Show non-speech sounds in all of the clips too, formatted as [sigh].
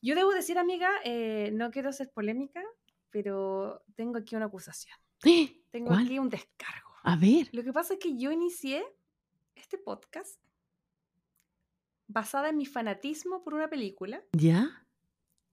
Yo debo decir, amiga, eh, no quiero ser polémica, pero tengo aquí una acusación. [gasps] Tengo ¿Cuál? aquí un descargo. A ver. Lo que pasa es que yo inicié este podcast basada en mi fanatismo por una película ¿Ya?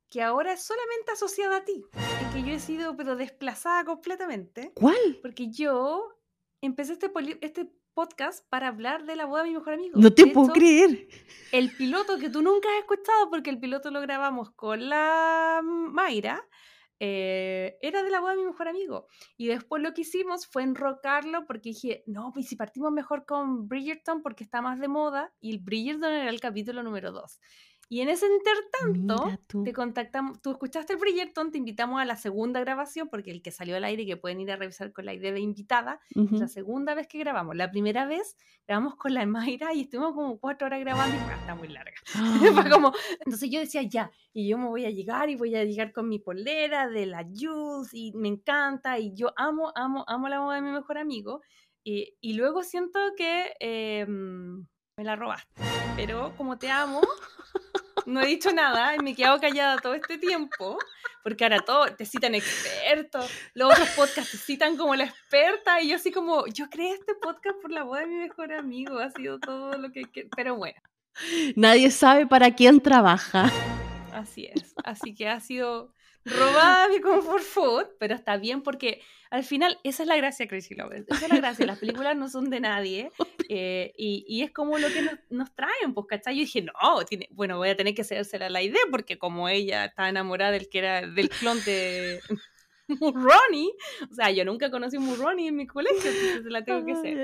que ahora es solamente asociada a ti. Y que yo he sido pero desplazada completamente. ¿Cuál? Porque yo empecé este, poli- este podcast para hablar de la boda de mi mejor amigo. No te De puedo hecho, creer. El piloto que tú nunca has escuchado, porque el piloto lo grabamos con la Mayra, eh, era de la boda de mi mejor amigo. Y después lo que hicimos fue enrocarlo porque dije, no, pues si partimos mejor con Bridgerton porque está más de moda. Y el Bridgerton era el capítulo número 2. Y en ese intertanto, te contactamos, tú escuchaste el Bridgerton, te invitamos a la segunda grabación, porque el que salió al aire, que pueden ir a revisar con la idea de invitada, es Ujú. la segunda vez que grabamos. La primera vez grabamos con la Mayra y estuvimos como cuatro horas grabando y "Ah, está muy larga. [laughs] Fue como, entonces yo decía, ya, y yo me voy a llegar y voy a llegar con mi polera de la Jules y me encanta y yo amo, amo, amo la boda de mi mejor amigo. Y, y luego siento que eh, me la robaste. Pero como te amo, [laughs] no he dicho nada y me he quedado callada todo este tiempo. Porque ahora todo, te citan expertos, los otros podcasts te citan como la experta y yo así como, yo creé este podcast por la boda de mi mejor amigo, ha sido todo lo que... que- Pero bueno, Nadie sabe para quién trabaja. Así es. Así que ha sido robada mi comfort food, pero está bien porque al final esa es la gracia de Crazy Lovers. Esa es la gracia. Las películas no son de nadie [laughs] eh, y, y es como lo que nos, nos traen, pues, ¿cachai? Yo dije, no, tiene, bueno, voy a tener que hacérsela la idea porque como ella estaba enamorada del que era del clon de Ronnie, o sea, yo nunca conocí a Ronnie en mi colegio, entonces se la tengo que hacer.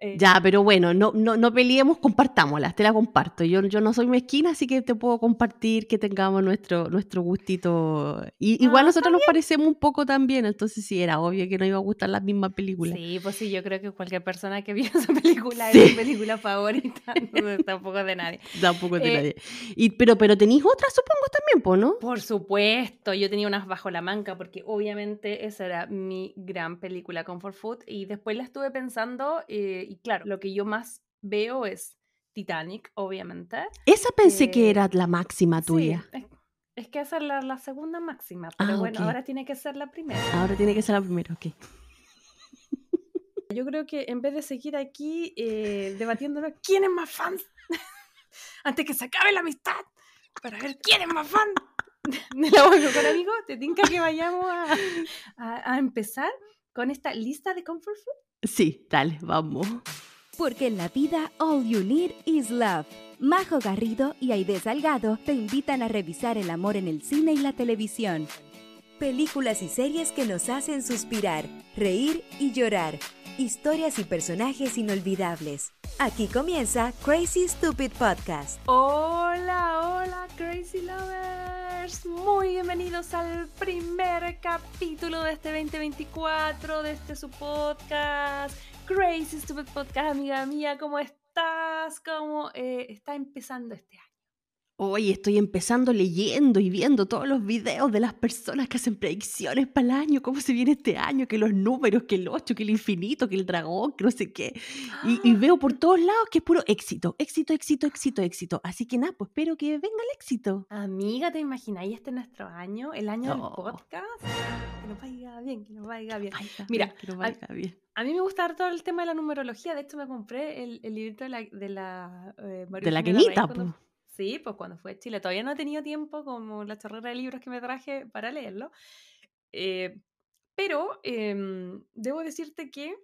Eh, Ya, pero bueno, no, no, no peleemos, compartámoslas, te la comparto. Yo, yo no soy mezquina, así que te puedo compartir que tengamos nuestro, nuestro gustito. Y, igual Ah, nosotros nos parecemos un poco también, entonces sí, era obvio que no iba a gustar las mismas películas. Sí, pues sí, yo creo que cualquier persona que vio [laughs] esa película Sí. es mi película favorita, [laughs] entonces tampoco es de nadie. Tampoco de Eh, nadie. Y, pero, pero tenéis otras, supongo, también, po, ¿no? Por supuesto, yo tenía unas bajo la manga porque obviamente esa era mi gran película Comfort Food y después la estuve pensando eh, y claro, lo que yo más veo es Titanic, obviamente. Esa pensé Eh, que era la máxima Sí, tuya. es, es que esa es la, la segunda máxima, pero Ah, bueno, ahora tiene que ser la primera. Ahora tiene que ser la primera, ok. Yo creo que en vez de seguir aquí eh, debatiéndonos quién es más fan, [laughs] antes que se acabe la amistad, para ver quién es más fan de la voz con amigo, te tinca que vayamos a, a- a empezar con esta lista de comfort food. Sí, dale, vamos. Porque en la vida all you need is love. Majo Garrido y Aide Salgado te invitan a revisar el amor en el cine y la televisión. Películas y series que nos hacen suspirar, reír y llorar. Historias y personajes inolvidables. Aquí comienza Crazy Stupid Podcast. Hola, hola, Crazy Lovers. Muy bienvenidos al primer capítulo de este 2024, de este su podcast, Crazy Stupid Podcast, amiga mía. ¿Cómo estás? ¿Cómo eh, está empezando este año? Hoy estoy empezando leyendo y viendo todos los videos de las personas que hacen predicciones para el año, cómo se viene este año, que los números, que el 8, que el infinito, que el dragón, que no sé qué. Y, y veo por todos lados que es puro éxito, éxito, éxito, éxito, éxito. Así que nada, pues espero que venga el éxito. Amiga, ¿te imagináis este nuestro año? El año No. del podcast. Que nos vaya bien, que nos vaya bien. Vaya, Mira, que nos ay- vaya bien. A mí me gusta todo el tema de la numerología. De hecho, me compré el, el librito de la, de la, eh, De la Eugenia Sí, pues cuando fue a Chile. Todavía no he tenido tiempo, como la chorrera de libros que me traje para leerlo. Eh, pero em, debo decirte que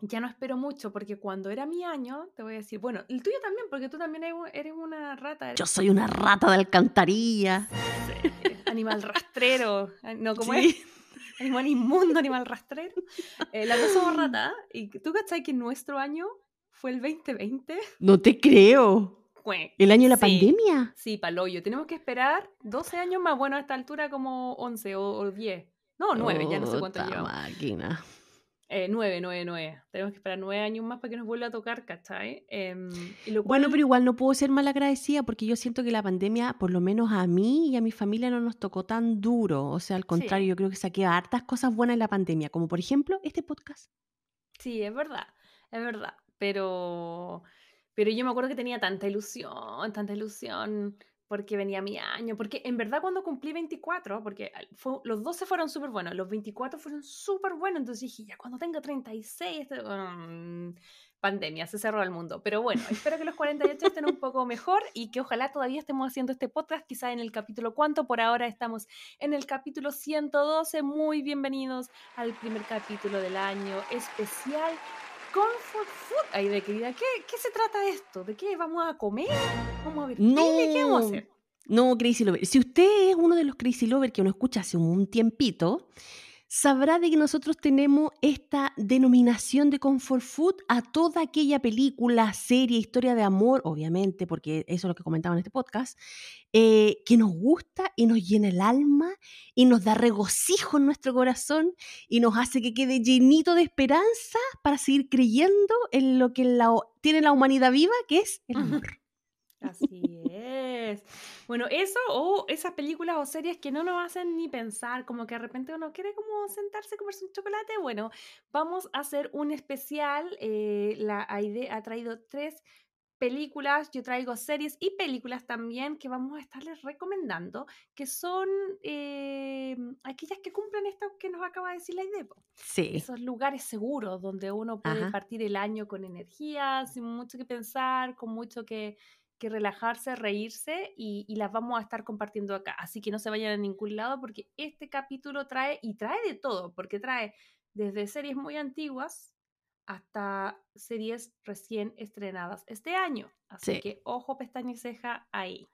ya no espero mucho, porque cuando era mi año, te voy a decir, bueno, el tuyo también, porque tú también eres un- eres una rata. eres- Yo soy una rata de alcantarilla. Sí, animal rastrero. No, como Sí. es? [laughs] Animal inmundo, animal rastrero. Eh, la cosa somos [laughs] rata. ¿Y tú cachai que nuestro año fue el 2020? No te creo. ¿El año de la Sí. pandemia? Sí, paloyo. Tenemos que esperar 12 años más. Bueno, a esta altura como 11 o, o 10. No, 9, ya no sé cuánto llevamos. máquina. Eh, 9, 9, 9. Tenemos que esperar 9 años más para que nos vuelva a tocar, ¿cachai? Em, y lo Bueno, pero igual no puedo ser mal agradecida porque yo siento que la pandemia, por lo menos a mí y a mi familia, no nos tocó tan duro. O sea, al contrario, yo creo que saqué hartas cosas buenas en la pandemia, como por ejemplo este podcast. Sí, es verdad, es verdad. Pero, pero yo me acuerdo que tenía tanta ilusión, tanta ilusión porque venía mi año, porque en verdad cuando cumplí 24, porque los 12 fueron súper buenos, los 24 fueron súper buenos, entonces dije, ya cuando tenga 36, este, mm, pandemia, se cerró el mundo. Pero bueno, espero que los 48 estén un poco mejor y que ojalá todavía estemos haciendo este podcast, quizá en el capítulo cuánto, por ahora estamos en el capítulo 112, muy bienvenidos al primer capítulo del año especial comfort food. Ay, de querida, ¿qué, ¿qué se trata esto? ¿De qué vamos a comer? Vamos a ver. No. ¿Qué vamos a hacer? No, Crazy Lover. Si usted es uno de los Crazy Lover que uno escucha hace un tiempito, sabrá de que nosotros tenemos esta denominación de comfort food a toda aquella película, serie, historia de amor, obviamente, porque eso es lo que comentaba en este podcast, eh, que nos gusta y nos llena el alma y nos da regocijo en nuestro corazón y nos hace que quede llenito de esperanza para seguir creyendo en lo que la, tiene la humanidad viva, que es el amor. Así es. Bueno, eso o esas películas o series que no nos hacen ni pensar, como que de repente uno quiere como sentarse a comerse un chocolate. Bueno, vamos a hacer un especial. Eh, la AIDE ha traído tres películas, yo traigo series y películas también que vamos a estarles recomendando, que son eh, aquellas que cumplen esto que nos acaba de decir la idea. Sí. Esos lugares seguros donde uno puede Ajá. partir el año con energía, sin mucho que pensar, con mucho que, que relajarse, reírse y, y las vamos a estar compartiendo acá. Así que no se vayan a ningún lado porque este capítulo trae y trae de todo, porque trae desde series muy antiguas hasta series recién estrenadas este año. Así Sí. que ojo, pestaña y ceja ahí.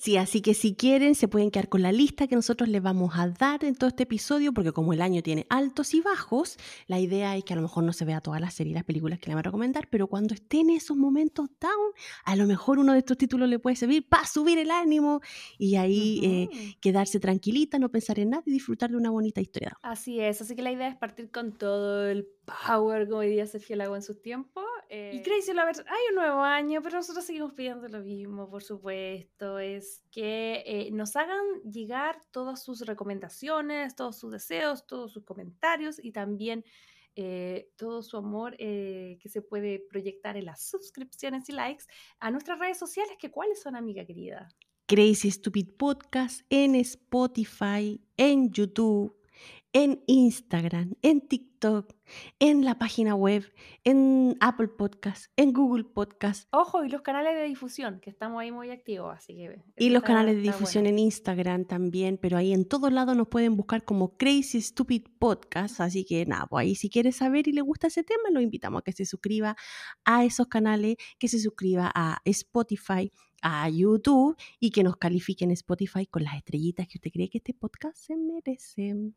Sí, así que si quieren se pueden quedar con la lista que nosotros les vamos a dar en todo este episodio, porque como el año tiene altos y bajos, la idea es que a lo mejor no se vea todas las series y las películas que le van a recomendar, pero cuando esté en esos momentos down, a lo mejor uno de estos títulos le puede servir para subir el ánimo y ahí eh, quedarse tranquilita, no pensar en nada y disfrutar de una bonita historia. Así es, así que la idea es partir con todo el power, como diría Sergio Lago en sus tiempos. Y Eh, Crazy Lovers, hay un nuevo año, pero nosotros seguimos pidiendo lo mismo, por supuesto, es que eh, nos hagan llegar todas sus recomendaciones, todos sus deseos, todos sus comentarios y también eh, todo su amor eh, que se puede proyectar en las suscripciones y likes a nuestras redes sociales, que cuáles son, amiga querida. Crazy Stupid Podcast en Spotify, en YouTube, en Instagram, en TikTok, en la página web, en Apple Podcast, en Google Podcast Ojo, y los canales de difusión, que estamos ahí muy activos, así que... y los canales de difusión bueno. en Instagram también, pero ahí en todos lados nos pueden buscar como Crazy Stupid Podcast, así que nada, pues ahí si quieres saber y le gusta ese tema, lo invitamos a que se suscriba a esos canales, que se suscriba a Spotify, a YouTube y que nos califique en Spotify con las estrellitas que usted cree que este podcast se merece.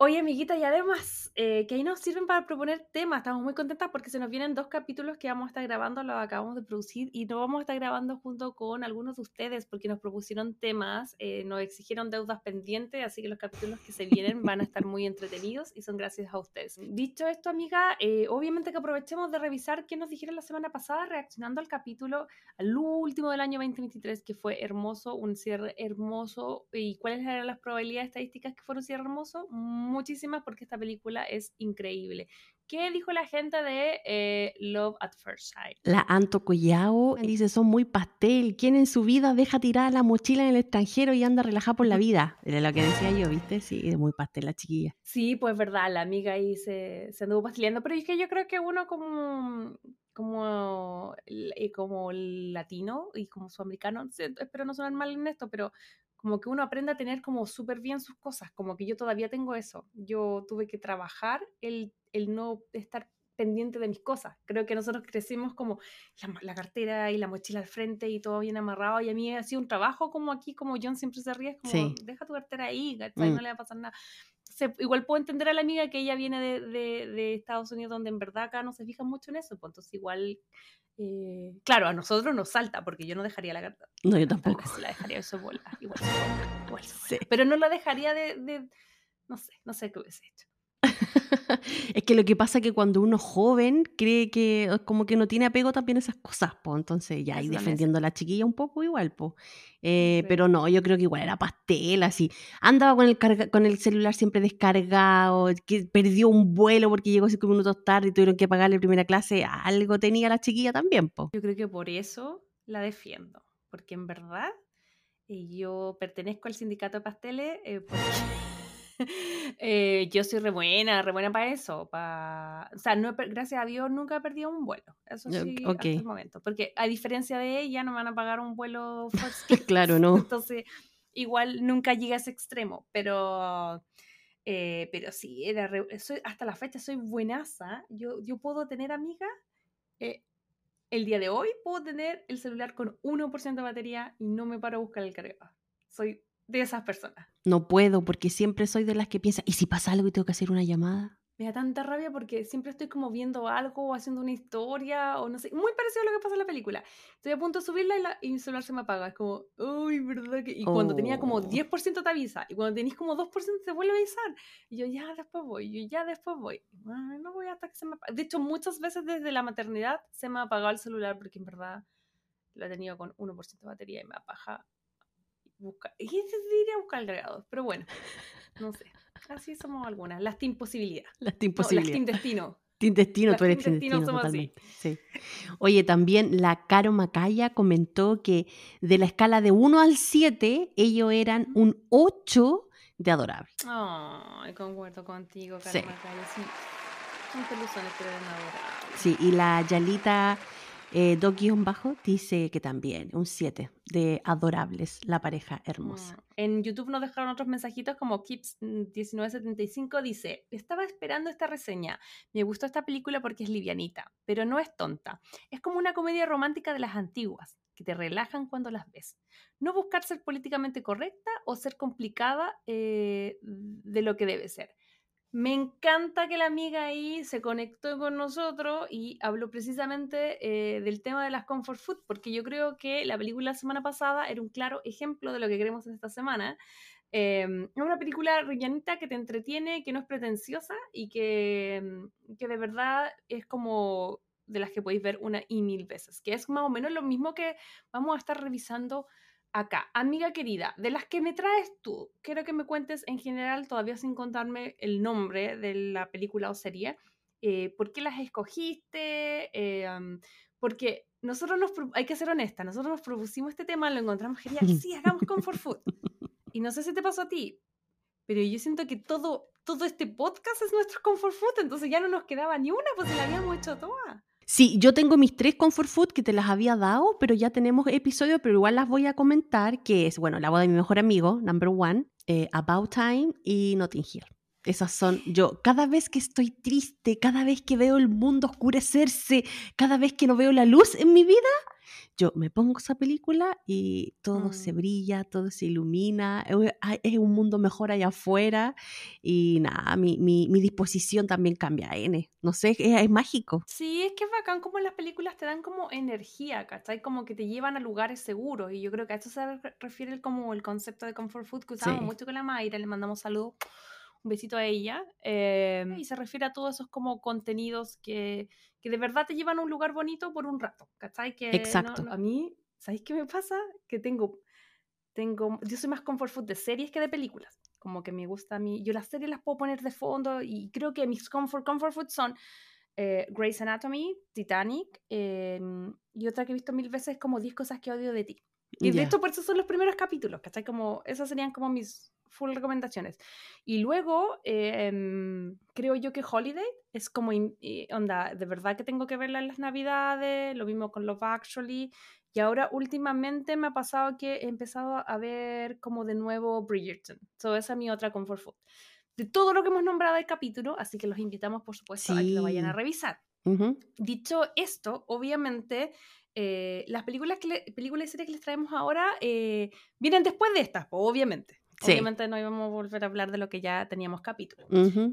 Oye, amiguita, y además, eh, que ahí nos sirven para proponer temas. Estamos muy contentas porque se nos vienen dos capítulos que vamos a estar grabando, los acabamos de producir y nos vamos a estar grabando junto con algunos de ustedes porque nos propusieron temas, eh, nos exigieron deudas pendientes, así que los capítulos que se vienen van a estar muy entretenidos y son gracias a ustedes. Dicho esto, amiga, eh, obviamente que aprovechemos de revisar qué nos dijeron la semana pasada reaccionando al capítulo, al último del año 2023, que fue hermoso, un cierre hermoso. ¿Y cuáles eran las probabilidades estadísticas que fuera un cierre hermoso? Muchísimas, porque esta película es increíble. ¿Qué dijo la gente de eh, Love at First Sight? La Anto Collao dice, son muy pastel. ¿Quién en su vida deja tirada la mochila en el extranjero y anda relajada por la [laughs] vida? Era lo que decía yo, ¿viste? Sí, es muy pastel la chiquilla. Sí, pues verdad, la amiga ahí se, se anduvo pastileando, pero es que yo creo que uno como, como, eh, como latino y como sudamericano, espero no sonar mal en esto, pero como que uno aprende a tener como súper bien sus cosas, como que yo todavía tengo eso. Yo tuve que trabajar el, el no estar pendiente de mis cosas. Creo que nosotros crecimos como la, la cartera y la mochila al frente y todo bien amarrado y a mí ha sido un trabajo como aquí, como John siempre se ríe, es como Sí. deja tu cartera ahí. Mm. no le va a pasar nada. Se- igual puedo entender a la amiga que ella viene de, de- de Estados Unidos, donde en verdad acá no se fijan mucho en eso, pues entonces igual, eh, claro, a nosotros nos salta, porque yo no dejaría la cartera. No, yo tampoco. vez la dejaría eso bola, igual igual. Sí. Pero no la dejaría de, de- no sé, no sé qué hubiese hecho. [laughs] [laughs] es que lo que pasa es que cuando uno es joven cree que eh, como que no tiene apego también a esas cosas, pues entonces ya, es defendiendo a la chiquilla un poco igual, pues. Eh, Sí. pero no, yo creo que igual era pastel, así. Andaba con el, carga- con el celular siempre descargado, que perdió un vuelo porque llegó cinco minutos tarde y tuvieron que pagarle primera clase, algo tenía la chiquilla también, pues. Yo creo que por eso la defiendo, porque en verdad eh, yo pertenezco al sindicato de pasteles eh, porque [laughs] eh, yo soy re buena, re buena para eso. Pa... O sea, no, gracias a Dios nunca he perdido un vuelo. Eso Ya, sí, ok. hasta el momento. Porque a diferencia de ella, no me van a pagar un vuelo [laughs] first. Claro, [laughs] no. Entonces, igual nunca llegué a ese extremo, pero, eh, pero sí, era re- soy, hasta la fecha soy buenaza. Yo, yo puedo tener amigas, eh, el día de hoy puedo tener el celular con 1% de batería y no me paro a buscar el cargador. Soy de esas personas. No puedo porque siempre soy de las que piensa, ¿y si pasa algo y tengo que hacer una llamada? Me da tanta rabia porque siempre estoy como viendo algo o haciendo una historia o no sé, muy parecido a lo que pasa en la película. Estoy a punto de subirla y, la- y mi celular se me apaga. Es como, uy, ¿verdad? que-?" Y cuando tenía como Oh. 10% te avisa y cuando tenéis como 2% te vuelve a avisar. Y yo ya después voy, yo ya después voy. Ay, no voy hasta que se me apague. De hecho, muchas veces desde la maternidad se me ha apagado el celular porque en verdad lo he tenido con 1% de batería y me apaga. Buscar, y diría buscar el cargador, pero bueno, no sé. Así somos algunas. Las Team Posibilidad. Las No, las. Team Destino. Team Destino, las tú eres Team Team Destino Destino, somos así. totalmente. Sí. Oye, también la Caro Macaya comentó que de la escala de 1 al 7, ellos eran un 8 de adorable. Ay, concuerdo contigo, Sí. Carmen Macaya, Sí. Son peluzones, pero eran adorables. Sí, y la Yalita eh, Bajo dice que también, un 7 de adorables, la pareja hermosa. Mm. En YouTube nos dejaron otros mensajitos como Kips1975 dice, estaba esperando esta reseña. Me gustó esta película porque es livianita, pero no es tonta. Es como una comedia romántica de las antiguas, que te relajan cuando las ves. No buscar ser políticamente correcta o ser complicada eh, de lo que debe ser. Me encanta que la amiga ahí se conectó con nosotros y habló precisamente eh, del tema de las comfort food, porque yo creo que la película la semana pasada era un claro ejemplo de lo que queremos en esta semana. Eh, es una película rellanita que te entretiene, que no es pretenciosa y que, mm, que de verdad es como de las que podéis ver una y mil veces, que es más o menos lo mismo que vamos a estar revisando acá. Amiga querida, de las que me traes tú, quiero que me cuentes en general, todavía sin contarme el nombre de la película o serie, eh, por qué las escogiste, eh, porque nosotros nos, hay que ser honesta, nosotros nos propusimos este tema, lo encontramos genial, [laughs] sí, hagamos comfort food. Y no sé si te pasó a ti, pero yo siento que todo, todo este podcast es nuestro comfort food, entonces ya no nos quedaba ni una, pues la habíamos hecho toda. Sí, yo tengo mis tres comfort food que te las había dado, pero ya tenemos episodios, pero igual las voy a comentar, que es, bueno, la boda de mi mejor amigo, number one, eh, About Time y Notting Hill. Esas son, yo, cada vez que estoy triste, cada vez que veo el mundo oscurecerse, cada vez que no veo la luz en mi vida, yo me pongo esa película y todo se Mm. brilla, todo se ilumina, eh, hay- es un mundo mejor allá afuera y nada, mi, mi, mi disposición también cambia, N. No sé, es, es mágico. Sí, es que es bacán como las películas te dan como energía, ¿cachai? Como que te llevan a lugares seguros. Y yo creo que a eso se re- refiere como el concepto de comfort food que usamos Sí. mucho con la Mayra. Le mandamos saludos, un besito a ella. eh, y se refiere a todos esos como contenidos que, que de verdad te llevan a un lugar bonito por un rato, ¿cachai? Que no- Exacto. no- a mí, ¿sabéis qué me pasa? Que tengo, tengo, yo soy más comfort food de series que de películas. Como que me gusta a mí, yo las series las puedo poner de fondo y creo que mis comfort, comfort food son eh, Grey's Anatomy, Titanic em, y otra que he visto mil veces como 10 cosas que odio de ti. Y de Ya. hecho por eso son los primeros capítulos, ¿cachai? Como, esas serían como mis full recomendaciones. Y luego em, creo yo que Holiday es como, in- eh, onda, de verdad que tengo que verla en las navidades, lo mismo con Love Actually. Y ahora últimamente me ha pasado que he empezado a ver como de nuevo Bridgerton. So, esa es mi otra comfort food. De todo lo que hemos nombrado el capítulo, así que los invitamos, por supuesto, a que lo vayan a Sí. revisar. Ujú. Dicho esto, obviamente, eh, las películas, que le- películas y series que les traemos ahora eh, vienen después de estas, po, obviamente. Sí. Obviamente no íbamos a volver a hablar de lo que ya teníamos capítulo.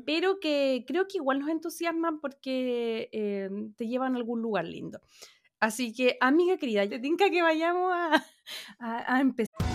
Pero que creo que igual nos entusiasman porque eh, te llevan a algún lugar lindo. Así que, amiga querida, te tinca que vayamos a, a- a empezar.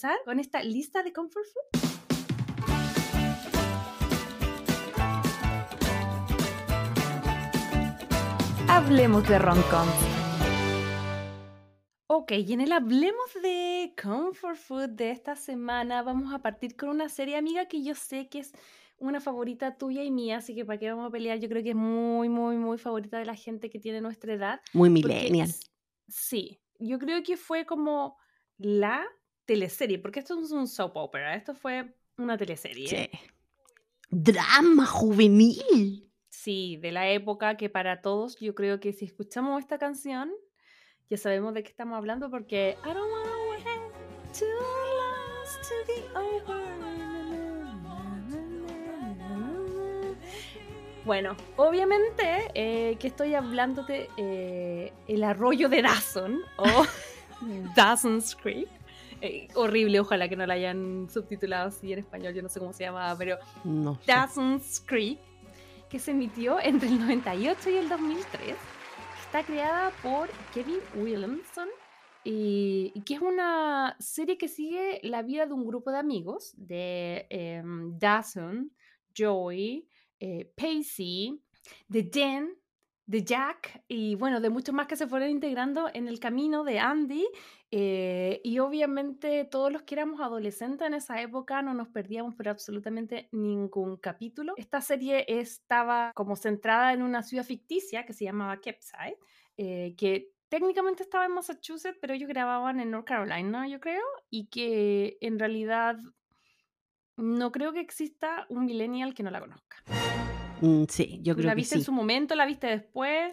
Empezar con esta lista de comfort food? Hablemos de rom-com. Ok, y en el Hablemos de Comfort Food de esta semana vamos a partir con una serie amiga que yo sé que es una favorita tuya y mía, así que para qué vamos a pelear, yo creo que es muy, muy, muy favorita de la gente que tiene nuestra edad. Muy millennial. sí, yo creo que fue como la teleserie, porque esto no es un soap opera, esto fue una teleserie. Sí. Drama juvenil. Sí, de la época que para todos, yo creo que si escuchamos esta canción, ya sabemos de qué estamos hablando porque I don't wanna wait too long to be over. Bueno, obviamente eh, que estoy hablándote eh, el arroyo de Dawson o [laughs] Dawson's Creek. Eh, horrible, ojalá que no la hayan subtitulado así en español, yo no sé cómo se llamaba, pero No sé. Dawson's Creek, que se emitió entre el 98 y el 2003. Está creada por Kevin Williamson y, y que es una serie que sigue la vida de un grupo de amigos de em, Dawson, Joey, eh, Pacey, de Jen, de Jack y bueno, de muchos más que se fueron integrando en el camino de Andy. Eh, y obviamente todos los que éramos adolescentes en esa época no nos perdíamos por absolutamente ningún capítulo. Esta serie estaba como centrada en una ciudad ficticia que se llamaba Capside, eh, que técnicamente estaba en Massachusetts, pero ellos grababan en North Carolina, yo creo, y que en realidad no creo que exista un millennial que no la conozca. Mm, sí, yo ¿Tú creo la que viste sí. en su momento? ¿La viste después?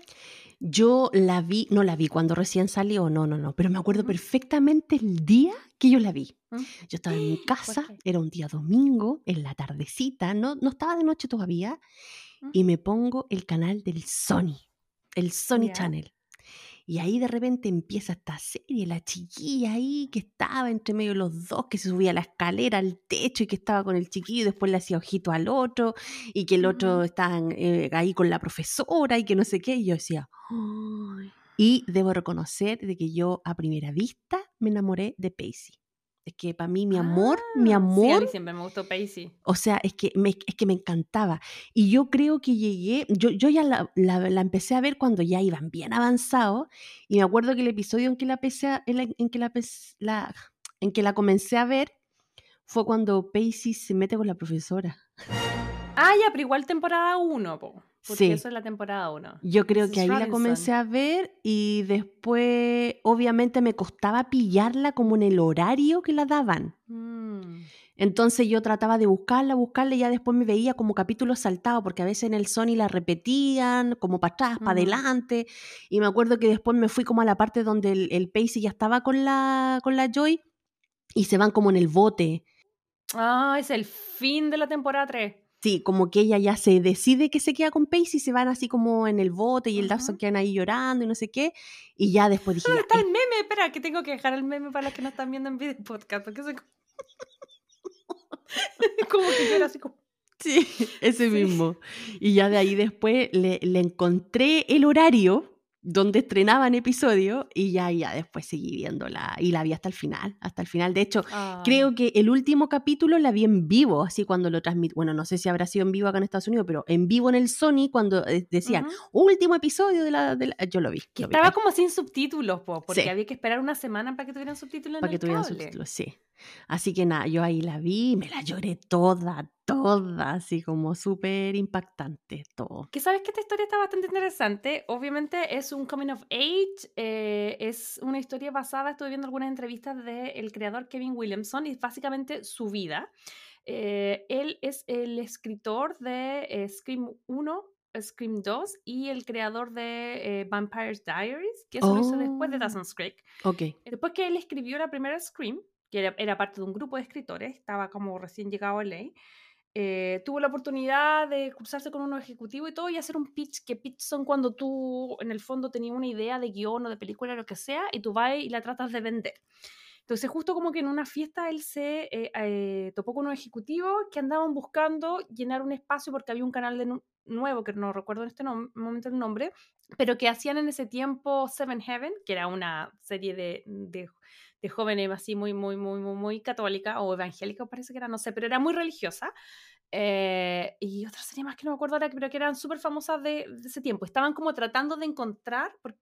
Yo la vi, no la vi cuando recién salió, no, no, no, pero me acuerdo perfectamente el día que yo la vi. Yo estaba en mi [gasps] casa, era un día domingo, en la tardecita, no, no estaba de noche todavía, y me pongo el canal del Sony, el Sony. Channel. Y ahí de repente empieza esta serie, la chiquilla ahí que estaba entre medio de los dos, que se subía a la escalera al techo y que estaba con el chiquillo y después le hacía ojito al otro y que el otro estaba eh, ahí con la profesora y que no sé qué. Y yo decía, "Ay". y debo reconocer de que yo a primera vista me enamoré de Pacey. Es que para mí mi amor, mi Ah, Sí, a amor mí siempre me gustó Pacey. o sea, es que me, es que me encantaba. Y yo creo que llegué, yo, yo ya la, la- la empecé a ver cuando ya iban bien avanzados. Y me acuerdo que el episodio en que la, empecé a- en la- en que la, la- en que la comencé a ver fue cuando Pacey se mete con la profesora. Ah, ya, pero igual temporada 1, po. Porque Sí. eso es la temporada 1. Yo creo que ahí la comencé a ver y después obviamente me costaba pillarla como en el horario que la daban. Mm. Entonces yo trataba de buscarla, buscarla y ya después me veía como capítulos saltados, porque a veces en el Sony la repetían, como para atrás, para adelante. Y me acuerdo que después me fui como a la parte donde el, el Pacey ya estaba con la, con la Joy y se van como en el bote. Ah, es el fin de la temporada 3. Sí, como que ella ya se decide que se queda con Pacey y se van así como en el bote y el Dawson Ujú. quedan ahí llorando y no sé qué. Y ya después dije, ¿Dónde está el meme? Espera, que tengo que dejar el meme para los que no están viendo en video podcast. Porque soy [laughs] como... que así como... Sí, ese Sí. mismo. Y ya de ahí después le, le encontré el horario donde estrenaban episodios y ya, ya después seguí viéndola y la vi hasta el final, hasta el final. De hecho, creo que el último capítulo la vi en vivo, así cuando lo transmit, bueno, no sé si habrá sido en vivo acá en Estados Unidos, pero en vivo en el Sony cuando eh, decían, último episodio de la, de la-". yo lo vi. Que lo estaba ay, como sin subtítulos, po, porque Sí. había que esperar una semana para que tuvieran subtítulos en para que el tuvieran cable. subtítulos, sí. Así que nada, yo ahí la vi, me la lloré toda, toda, así como súper impactante todo. Que sabes que esta historia está bastante interesante. Obviamente es un coming of age, eh, es una historia basada, estuve viendo algunas entrevistas del creador Kevin Williamson y básicamente su vida. Eh, él es el escritor de eh, Scream 1, Scream 2 y el creador de eh, Vampire's Diaries, que eso lo hizo después de Oh. Dawson's Creek. Ok. Después que él escribió la primera Scream, que era, era parte de un grupo de escritores, estaba como recién llegado a LA, eh, tuvo la oportunidad de cruzarse con uno ejecutivo y todo y hacer un pitch, que pitch son cuando tú en el fondo tenías una idea de guion o de película, lo que sea, y tú vas y la tratas de vender. Entonces justo como que en una fiesta él se eh, eh, topó con unos ejecutivos que andaban buscando llenar un espacio porque había un canal de nu- nuevo, que no recuerdo en este momento el nombre, pero que hacían en ese tiempo Seven Heaven, que era una serie de, de, de jóvenes así muy, muy, muy, muy, muy católica o evangélica, parece que era, no sé, pero era muy religiosa. Eh, y otra serie más que no me acuerdo ahora, pero que eran súper famosas de, de, ese tiempo. Estaban como tratando de encontrar, porque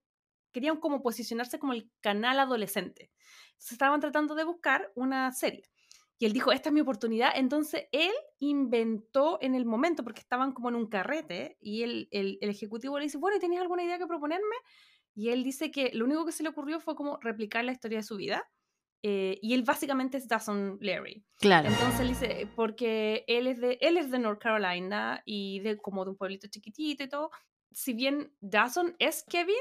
querían como posicionarse como el canal adolescente. Se estaban tratando de buscar una serie. Y él dijo, esta es mi oportunidad. Entonces él inventó en el momento, porque estaban como en un carrete, y el, el, el ejecutivo le dice, bueno, ¿tienes alguna idea que proponerme? Y él dice que lo único que se le ocurrió fue como replicar la historia de su vida. Eh, y él básicamente es Dawson Larry. Claro. Entonces él dice, porque él es de, él es de North Carolina y de como de un pueblito chiquitito y todo. Si bien Dawson es Kevin,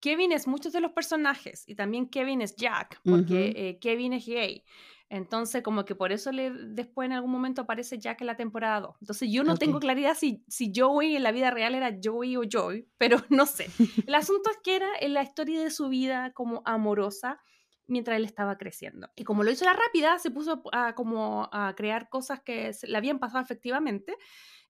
Kevin es muchos de los personajes y también Kevin es Jack, porque uh -huh. eh, Kevin es gay. Entonces, como que por eso le, después en algún momento aparece Jack en la temporada 2. Entonces, yo no okay. tengo claridad si, si Joey en la vida real era Joey o Joy, pero [laughs] no sé. El [laughs] asunto es que era en la historia de su vida como amorosa mientras él estaba creciendo. Y como lo hizo la rápida, se puso a, como a crear cosas que le habían pasado efectivamente.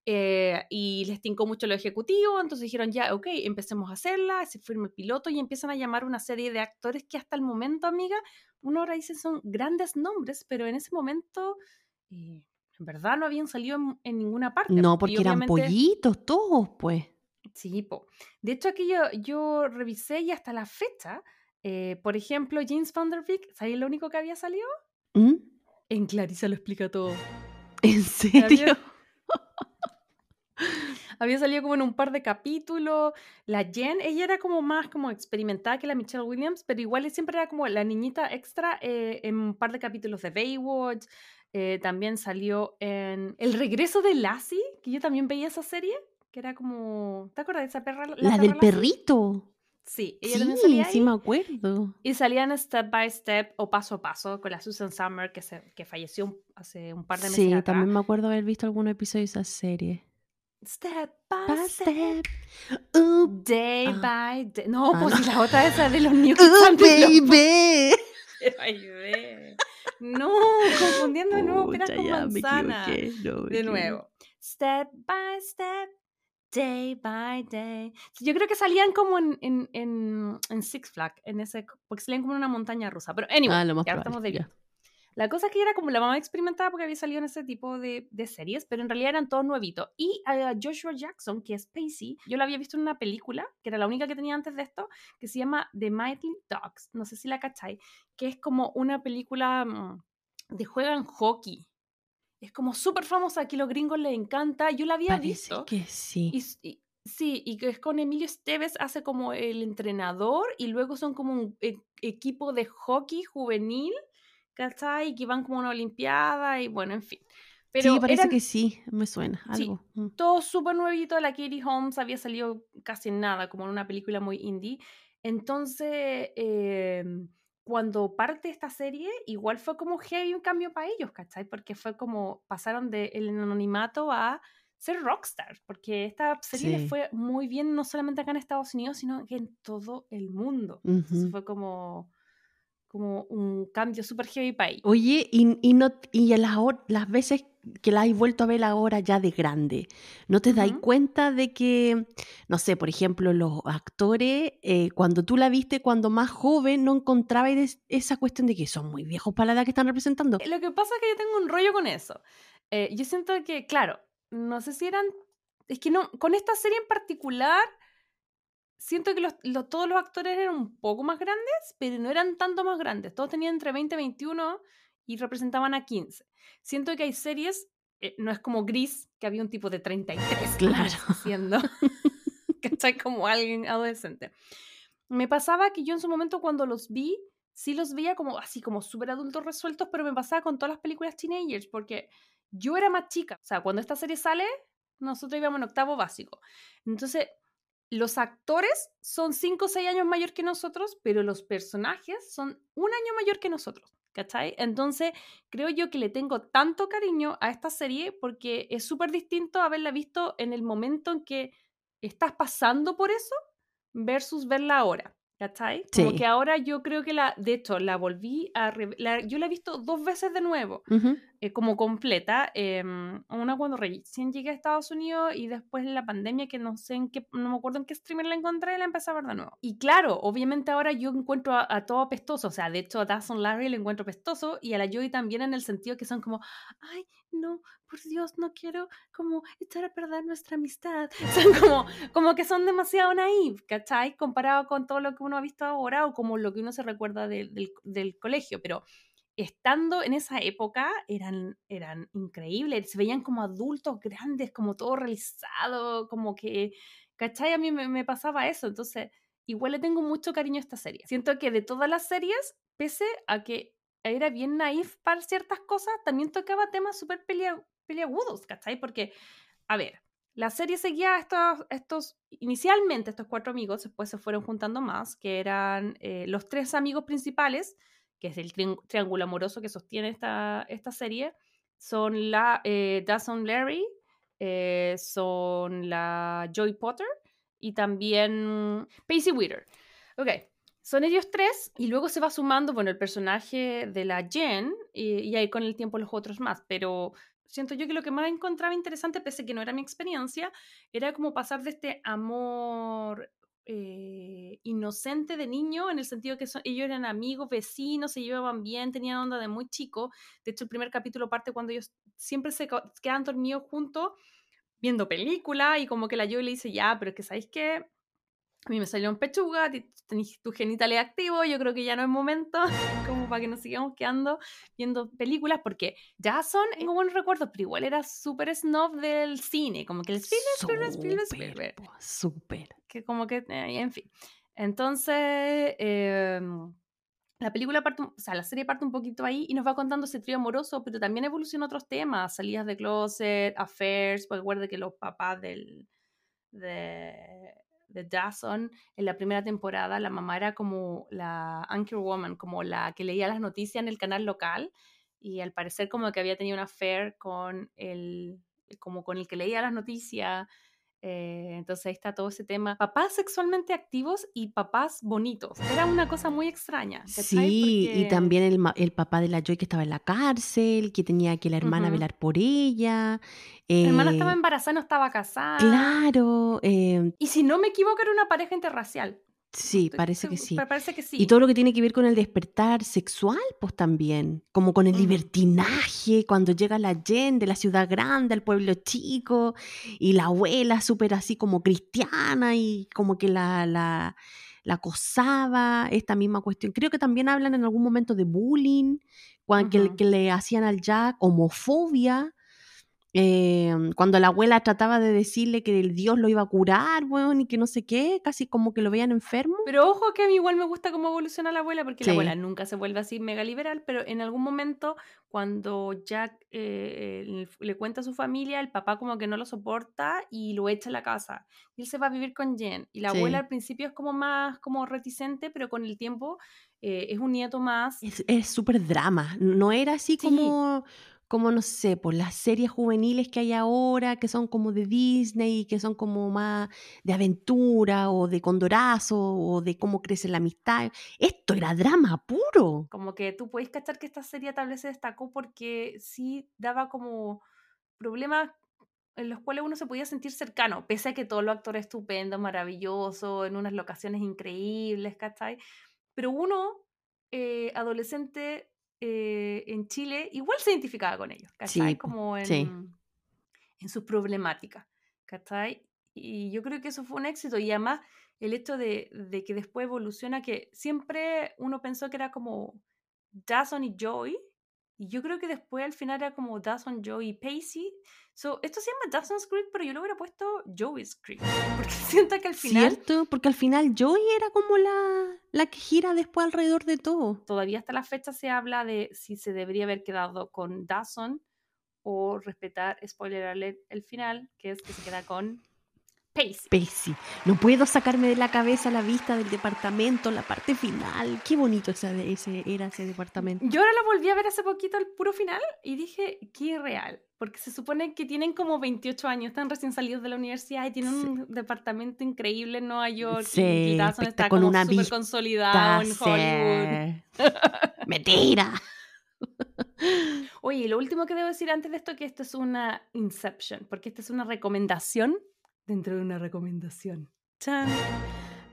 Eh, y les tincó mucho lo ejecutivo, entonces dijeron ya, ok, empecemos a hacerla, se firma el piloto y empiezan a llamar una serie de actores que hasta el momento, amiga, uno ahora dice son grandes nombres, pero en ese momento, eh, en verdad, no habían salido en, en ninguna parte. No, porque eran pollitos todos, pues. Sí, po. de hecho aquí yo, yo revisé y hasta la fecha, eh, por ejemplo, James Van Der Beek, ¿sabes lo único que había salido? ¿Mm? En Clarissa lo explica todo. ¿En serio? Había salido como en un par de capítulos. La Jen, ella era como más como experimentada que la Michelle Williams, pero igual siempre era como la niñita extra eh, en un par de capítulos de Baywatch. Eh, también salió en El regreso de Lassie, que yo también veía esa serie, que era como... ¿Te acuerdas de esa perra? La, La, del Lassie? perrito. Sí, ella Sí, también salía ahí. sí me acuerdo. Y salían Step by Step o Paso a Paso con la Susan Summer, que, se, que falleció hace un par de meses Sí, atrás. también me acuerdo haber visto algunos episodios de esa serie. Step by Pa step, step, day Ah. by day. No, Ah, pues no. la otra esa de los New Block. baby. [laughs] Ve. No, confundiendo de nuevo peras con manzana. no, De nuevo. Step by step, day by day. Yo creo que salían como en, en, en, en Six Flags, en ese, porque salían como en una montaña rusa. Pero anyway, Ah, lo más probable, estamos de. La cosa es que era como la mamá experimentada porque había salido en ese tipo de, de series, pero en realidad eran todos nuevitos. Y a Joshua Jackson, que es Pacey, yo la había visto en una película, que era la única que tenía antes de esto, que se llama The Mighty Dogs. No sé si la cacháis, que es como una película mm, de juegan hockey. Es como súper famosa, que a los gringos les encanta. Yo la había Parece visto. que sí. Y, s- y- sí, y que es con Emilio Esteves, hace como el entrenador y luego son como un e- equipo de hockey juvenil, ¿cachai? Y que van como a una olimpiada y bueno, en fin. Pero sí, parece eran que sí, me suena Sí. algo. Mm. todo súper nuevito. La Katie Holmes había salido casi nada, como en una película muy indie. Entonces, eh, cuando parte esta serie, igual fue como heavy un cambio para ellos, ¿cachai? Porque fue como pasaron del anonimato a ser rockstar, porque esta serie les Sí. fue muy bien, no solamente acá en Estados Unidos, sino que en todo el mundo. Entonces Ujú. fue como, como un cambio súper heavy para ellos. Oye, y, y, no, y las, las veces que la has vuelto a ver ahora ya de grande, ¿no te dais Ujú. cuenta de que, no sé, por ejemplo, los actores, eh, cuando tú la viste cuando más joven, no encontrabas des- esa cuestión de que son muy viejos para la edad que están representando? Lo que pasa es que yo tengo un rollo con eso. Eh, yo siento que, claro, no sé si eran. Es que no, con esta serie en particular, siento que los, los- todos los actores eran un poco más grandes, pero no eran tanto más grandes. Todos tenían entre 20 y 21 y representaban a 15. Siento que hay series, eh, no es como Gris, que había un tipo de 33 Claro. años haciendo, [laughs] ¿cachai? Como alguien adolescente. Me pasaba que yo en su momento cuando los vi, sí los veía como así, como súper adultos resueltos, pero me pasaba con todas las películas teenagers, porque yo era más chica. O sea, cuando esta serie sale, nosotros íbamos en octavo básico. Entonces, los actores son 5 o 6 años mayor que nosotros, pero los personajes son un año mayor que nosotros. ¿Cachai? Entonces, creo yo que le tengo tanto cariño a esta serie porque es súper distinto haberla visto en el momento en que estás pasando por eso versus verla ahora. ¿Cachai? Como Sí. que ahora yo creo que la, de hecho, la volví a, la- yo la he visto dos veces de nuevo, Ujú. Eh, como completa, em, una cuando recién llegué a Estados Unidos y después la pandemia que no sé en qué, no me acuerdo en qué streamer la encontré la empecé a ver de nuevo. Y claro, obviamente ahora yo encuentro a, todo pestoso, o sea, de hecho a Dawson Larry le encuentro pestoso y a la Joey también en el sentido que son como, ay, no, por Dios, no quiero como echar a perder nuestra amistad. [laughs] Son como, como que son demasiado naive, ¿cachai? Comparado con todo lo que uno ha visto ahora o como lo que uno se recuerda del, del colegio, pero estando en esa época eran, eran increíbles, se veían como adultos grandes, como todo realizado, como que, ¿cachai? A mí me, pasaba eso, entonces igual le tengo mucho cariño a esta serie. Siento que de todas las series, pese a que era bien naif para ciertas cosas, también tocaba temas súper pelea- peliagudos, ¿cachai? Porque, a ver, la serie seguía estos, estos, inicialmente estos cuatro amigos, después se fueron juntando más, que eran eh, los tres amigos principales, que es el triángulo amoroso que sostiene esta, esta serie, son la eh, Dawson Larry, eh, son la Joy Potter y también Pacey Witter. Ok, son ellos tres y luego se va sumando, bueno, el personaje de la Jen y, y ahí con el tiempo los otros más, pero siento yo que lo que más encontraba interesante, pese a que no era mi experiencia, era como pasar de este amor eh, inocente de niño, en el sentido que son- ellos eran amigos, vecinos, se llevaban bien, tenían onda de muy chico. De hecho, el primer capítulo parte cuando ellos siempre se quedan dormidos juntos viendo película y como que la yo le dice, ya, pero es que ¿sabéis qué? A mí me salieron pechuga, ti- tenés tu genital activo, yo creo que ya no es momento [laughs] como para que nos sigamos quedando viendo películas, porque Jason, tengo buenos recuerdos, pero igual era súper snob del cine, como que el Spielberg, Spielberg, Súper, súper. que como que, eh, en fin. Entonces, em, la película parte, un- o sea, la serie parte un poquito ahí y nos va contando ese trío amoroso, pero también evoluciona otros temas, salidas de closet, affairs, porque recuerda que los papás del, de, de Dawson, en la primera temporada, la mamá era como la anchorwoman, como la que leía las noticias en el canal local, y al parecer como que había tenido una affair con el, como con el que leía las noticias, eh, entonces ahí está todo ese tema. Papás sexualmente activos y papás bonitos. Era una cosa muy extraña. Sí, y también el, el papá de la Joy que estaba en la cárcel, que tenía que la hermana velar por ella. La hermana estaba eh, embarazada, no estaba casada. Claro, eh, Y si no me equivoco, era una pareja interracial. Sí, parece que sí. pa- Parece que sí. Y todo lo que tiene que ver con el despertar sexual, pues también, como con el libertinaje, cuando llega la Jen de la ciudad grande al pueblo chico, y la abuela súper así como cristiana y como que la, la, la acosaba, esta misma cuestión. Creo que también hablan en algún momento de bullying, cuan- que, le- Ujú. que le hacían al Jack, homofobia. Eh, cuando la abuela trataba de decirle que el Dios lo iba a curar, weón, y que no sé qué, casi como que lo veían enfermo. Pero ojo que a mí igual me gusta cómo evoluciona la abuela, porque Sí. la abuela nunca se vuelve así mega liberal, pero en algún momento cuando Jack eh, le- cuenta a su familia, el papá como que no lo soporta y lo echa a la casa. Y él se va a vivir con Jen. Y la Sí. abuela al principio es como más como reticente, pero con el tiempo eh, es un nieto más. Es es súper drama. No era así Sí. como, como, no sé, por las series juveniles que hay ahora, que son como de Disney, que son como más de aventura o de condorazo o de cómo crece la amistad. Esto era drama puro. Como que tú puedes cachar que esta serie tal vez se destacó porque sí daba como problemas en los cuales uno se podía sentir cercano, pese a que todos los actores estupendos, maravillosos, en unas locaciones increíbles, ¿cachai? Pero uno, eh, adolescente eh, en Chile, igual se identificaba con ellos, ¿cachai? Sí, Como en, sí. en sus problemáticas, ¿cachai? Y yo creo que eso fue un éxito y además el hecho de, de que después evoluciona, que siempre uno pensó que era como Dawson y Joy, y yo creo que después al final era como Dawson, Joy y Pacey. So, esto se llama Dawson's Creek, pero yo lo hubiera puesto Joey's Creek, [laughs] porque siento que al final ¿Cierto? Porque al final Joy era como la, la que gira después alrededor de todo. todavía hasta la fecha se habla de si se debería haber quedado con Dawson o respetar, spoiler alert, el final, que es que se queda con Pacey. Pacey. No puedo sacarme de la cabeza la vista del departamento, la parte final. Qué bonito ese, era ese departamento. Yo ahora lo volví a ver hace poquito al puro final y dije, qué real. Porque se supone que tienen como 28 años, están recién salidos de la universidad y tienen Sí. un departamento increíble en Nueva York. Sí, y Dawson está con como una súper vista consolidado en Hollywood. [laughs] Mentira. [laughs] Oye, lo último que debo decir antes de esto que esto es una Inception, porque esta es una recomendación dentro de una recomendación. ¡Chan!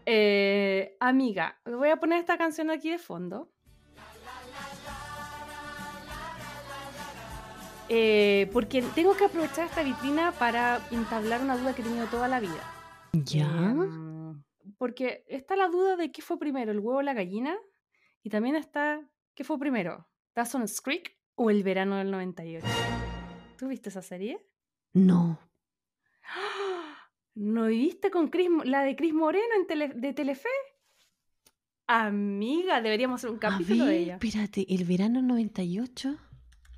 Eh, amiga, voy a poner esta canción aquí de fondo. Eh, porque tengo que aprovechar esta vitrina para entablar una duda que he tenido toda la vida. ¿Ya? Em, porque está la duda de qué fue primero, el huevo o la gallina. Y también está, ¿qué fue primero? ¿Dawson's Creek o el verano del 98? ¿Tú viste esa serie? No. ¿No viste con Chris, la de Cris Moreno en tele- de Telefe? Amiga, deberíamos hacer un A capítulo de ella. espérate, ¿el verano 98?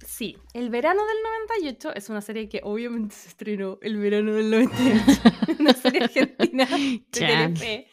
Sí, El verano del 98 es una serie que obviamente se estrenó el verano del 98. una [laughs] serie argentina de. Telefe.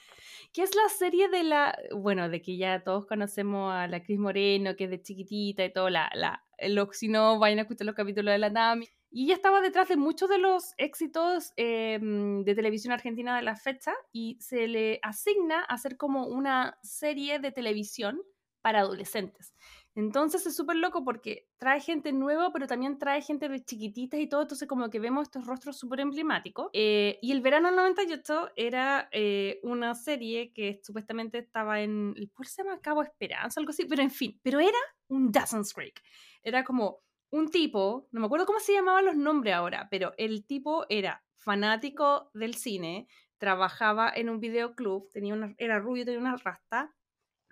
Que es la serie de la. Bueno, de que ya todos conocemos a la Cris Moreno, que es de chiquitita y todo. La, la, lo- si no, vayan a escuchar los capítulos de la Nami. Y ella estaba detrás de muchos de los éxitos eh, de televisión argentina de la fecha y se le asigna hacer como una serie de televisión para adolescentes. Entonces es súper loco porque trae gente nueva, pero también trae gente de chiquititas y todo, entonces como que vemos estos rostros súper emblemáticos. Eh, y el verano del 98 era eh, una serie que supuestamente estaba en, el ¿cuál se llama? Cabo Esperanza, algo así, pero en fin, pero era un Dawson's Creek. Era como un tipo, no me acuerdo cómo se llamaban los nombres ahora, pero el tipo era fanático del cine, trabajaba en un videoclub, tenía una, era rubio, tenía una rasta,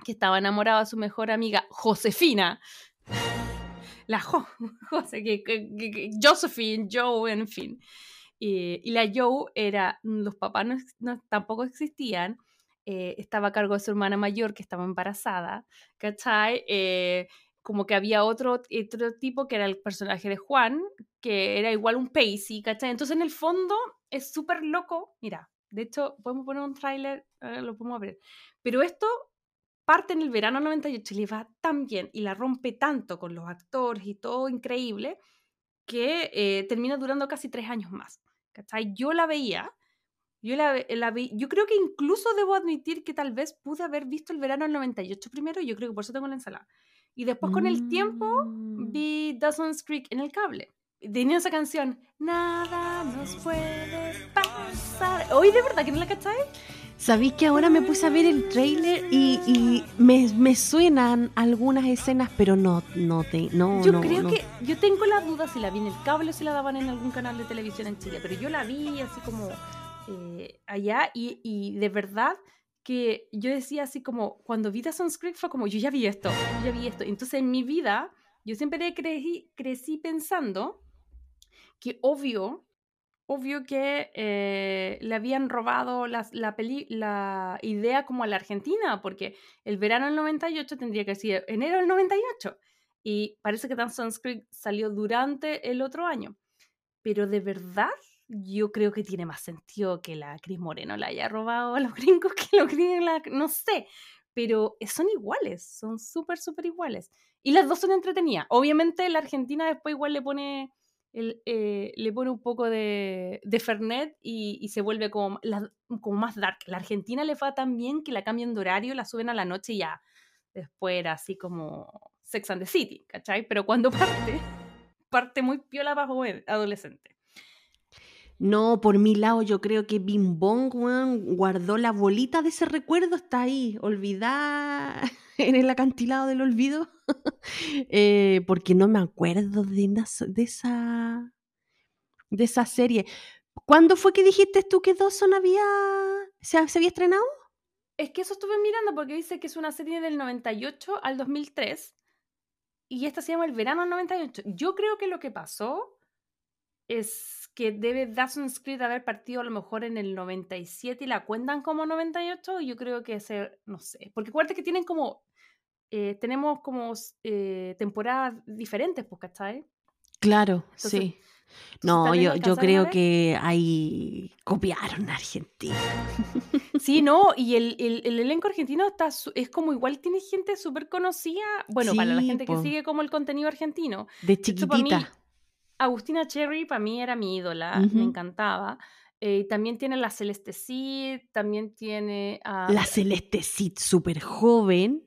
que estaba enamorado de su mejor amiga Josefina. La Jo- [laughs] Jose, que, que- Joe, en fin. Y, y la Joe era, los papás no- tampoco existían, eh, estaba a cargo de su hermana mayor que estaba embarazada, ¿cachai? Eh, como que había otro, otro tipo que era el personaje de Juan, que era igual un Pacey, ¿cachai? Entonces en el fondo es súper loco, mira, de hecho podemos poner un tráiler, lo podemos ver, pero esto parte en el verano 98 y le va tan bien y la rompe tanto con los actores y todo increíble que eh, termina durando casi tres años más. ¿cachai? Yo la veía, yo, la, la vi- yo creo que incluso debo admitir que tal vez pude haber visto el verano del 98 primero, yo creo que por eso tengo la ensalada. Y después con el tiempo Mm. vi Dawson's Creek en el cable. Tenía esa canción, Nada nos puede pasar. Hoy de verdad que no la cachai. ¿Sabéis que ahora me puse a ver el trailer y, y me, me suenan algunas escenas, pero no, no te, no, Yo no, creo no. que, yo tengo la duda si la vi en el cable o si la daban en algún canal de televisión en Chile, pero yo la vi así como eh, allá y, y de verdad que yo decía así como, cuando vi Dawson's Creek fue como, yo ya vi esto, yo ya vi esto. Entonces en mi vida, yo siempre crecí, crecí pensando que obvio, obvio que eh, le habían robado las- la, peli- la idea como a la Argentina, porque el verano del 98 tendría que ser enero del 98. Y parece que Dawson's Creek salió durante el otro año. Pero de verdad, yo creo que tiene más sentido que la Cris Moreno la haya robado a los [laughs] gringos que los gringos la... No sé, pero son iguales, son súper, súper iguales. Y las dos son entretenidas. Obviamente la Argentina después igual le pone, el, eh, le pone un poco de, de Fernet y, se vuelve como, como más dark. La Argentina le va tan que la cambian de horario, la suben a la noche y ya. Después era así como Sex and the City, ¿cachai? Pero cuando [laughs] parte, parte muy piola joven, adolescente. No, por mi lado yo creo que Bing Bong guardó la bolita de ese recuerdo, está ahí, olvidada [laughs] en el acantilado del olvido, [laughs] Eh, porque no me acuerdo de, de esa de esa serie. ¿Cuándo fue que dijiste tú que Dawson había se, se había estrenado? Es que eso estuve mirando porque dice que es una serie del 98 al 2003 y esta se llama El verano del 98. Yo creo que lo que pasó es que debe Dawson's Creek haber partido a lo mejor en el 97 y la cuentan como 98. y Yo creo que ese, no sé, porque acuérdate que tienen como, eh, tenemos como eh, temporadas diferentes, pues, ¿cachai? Claro, Entonces, sí. No, ¿Tal vez yo, yo creo que ahí copiaron a Argentina. [laughs] Sí, no, y el, el- el elenco argentino está, su- es como igual tiene gente súper conocida, bueno, para la gente que sigue como el contenido argentino. De chiquitita. Agustina Cherry para mí era mi ídola, me encantaba. Eh, también tiene la Celeste Cid, también tiene a... La Celeste Cid, súper joven.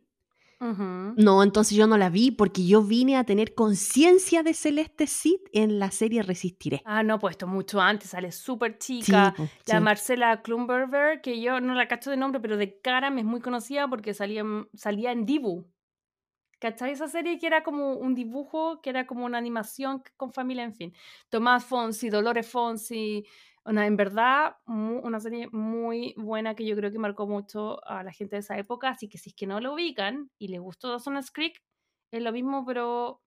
No, entonces yo no la vi porque yo vine a tener conciencia de Celeste Cid en la serie Resistiré. Ah, no, pues esto mucho antes, sale súper chica. La sí. Marcela Klumberger, que yo no la cacho de nombre, pero de cara me es muy conocida porque salía, en- salía en Dibu. ¿Cachai? Esa serie que era como un dibujo, que era como una animación con familia, en fin. Tomás Fonsi, Dolores Fonsi. Una, en verdad, mu- una serie muy buena que yo creo que marcó mucho a la gente de esa época. Así que si es que no lo ubican y les gustó Dawson's Creek, es lo mismo, pero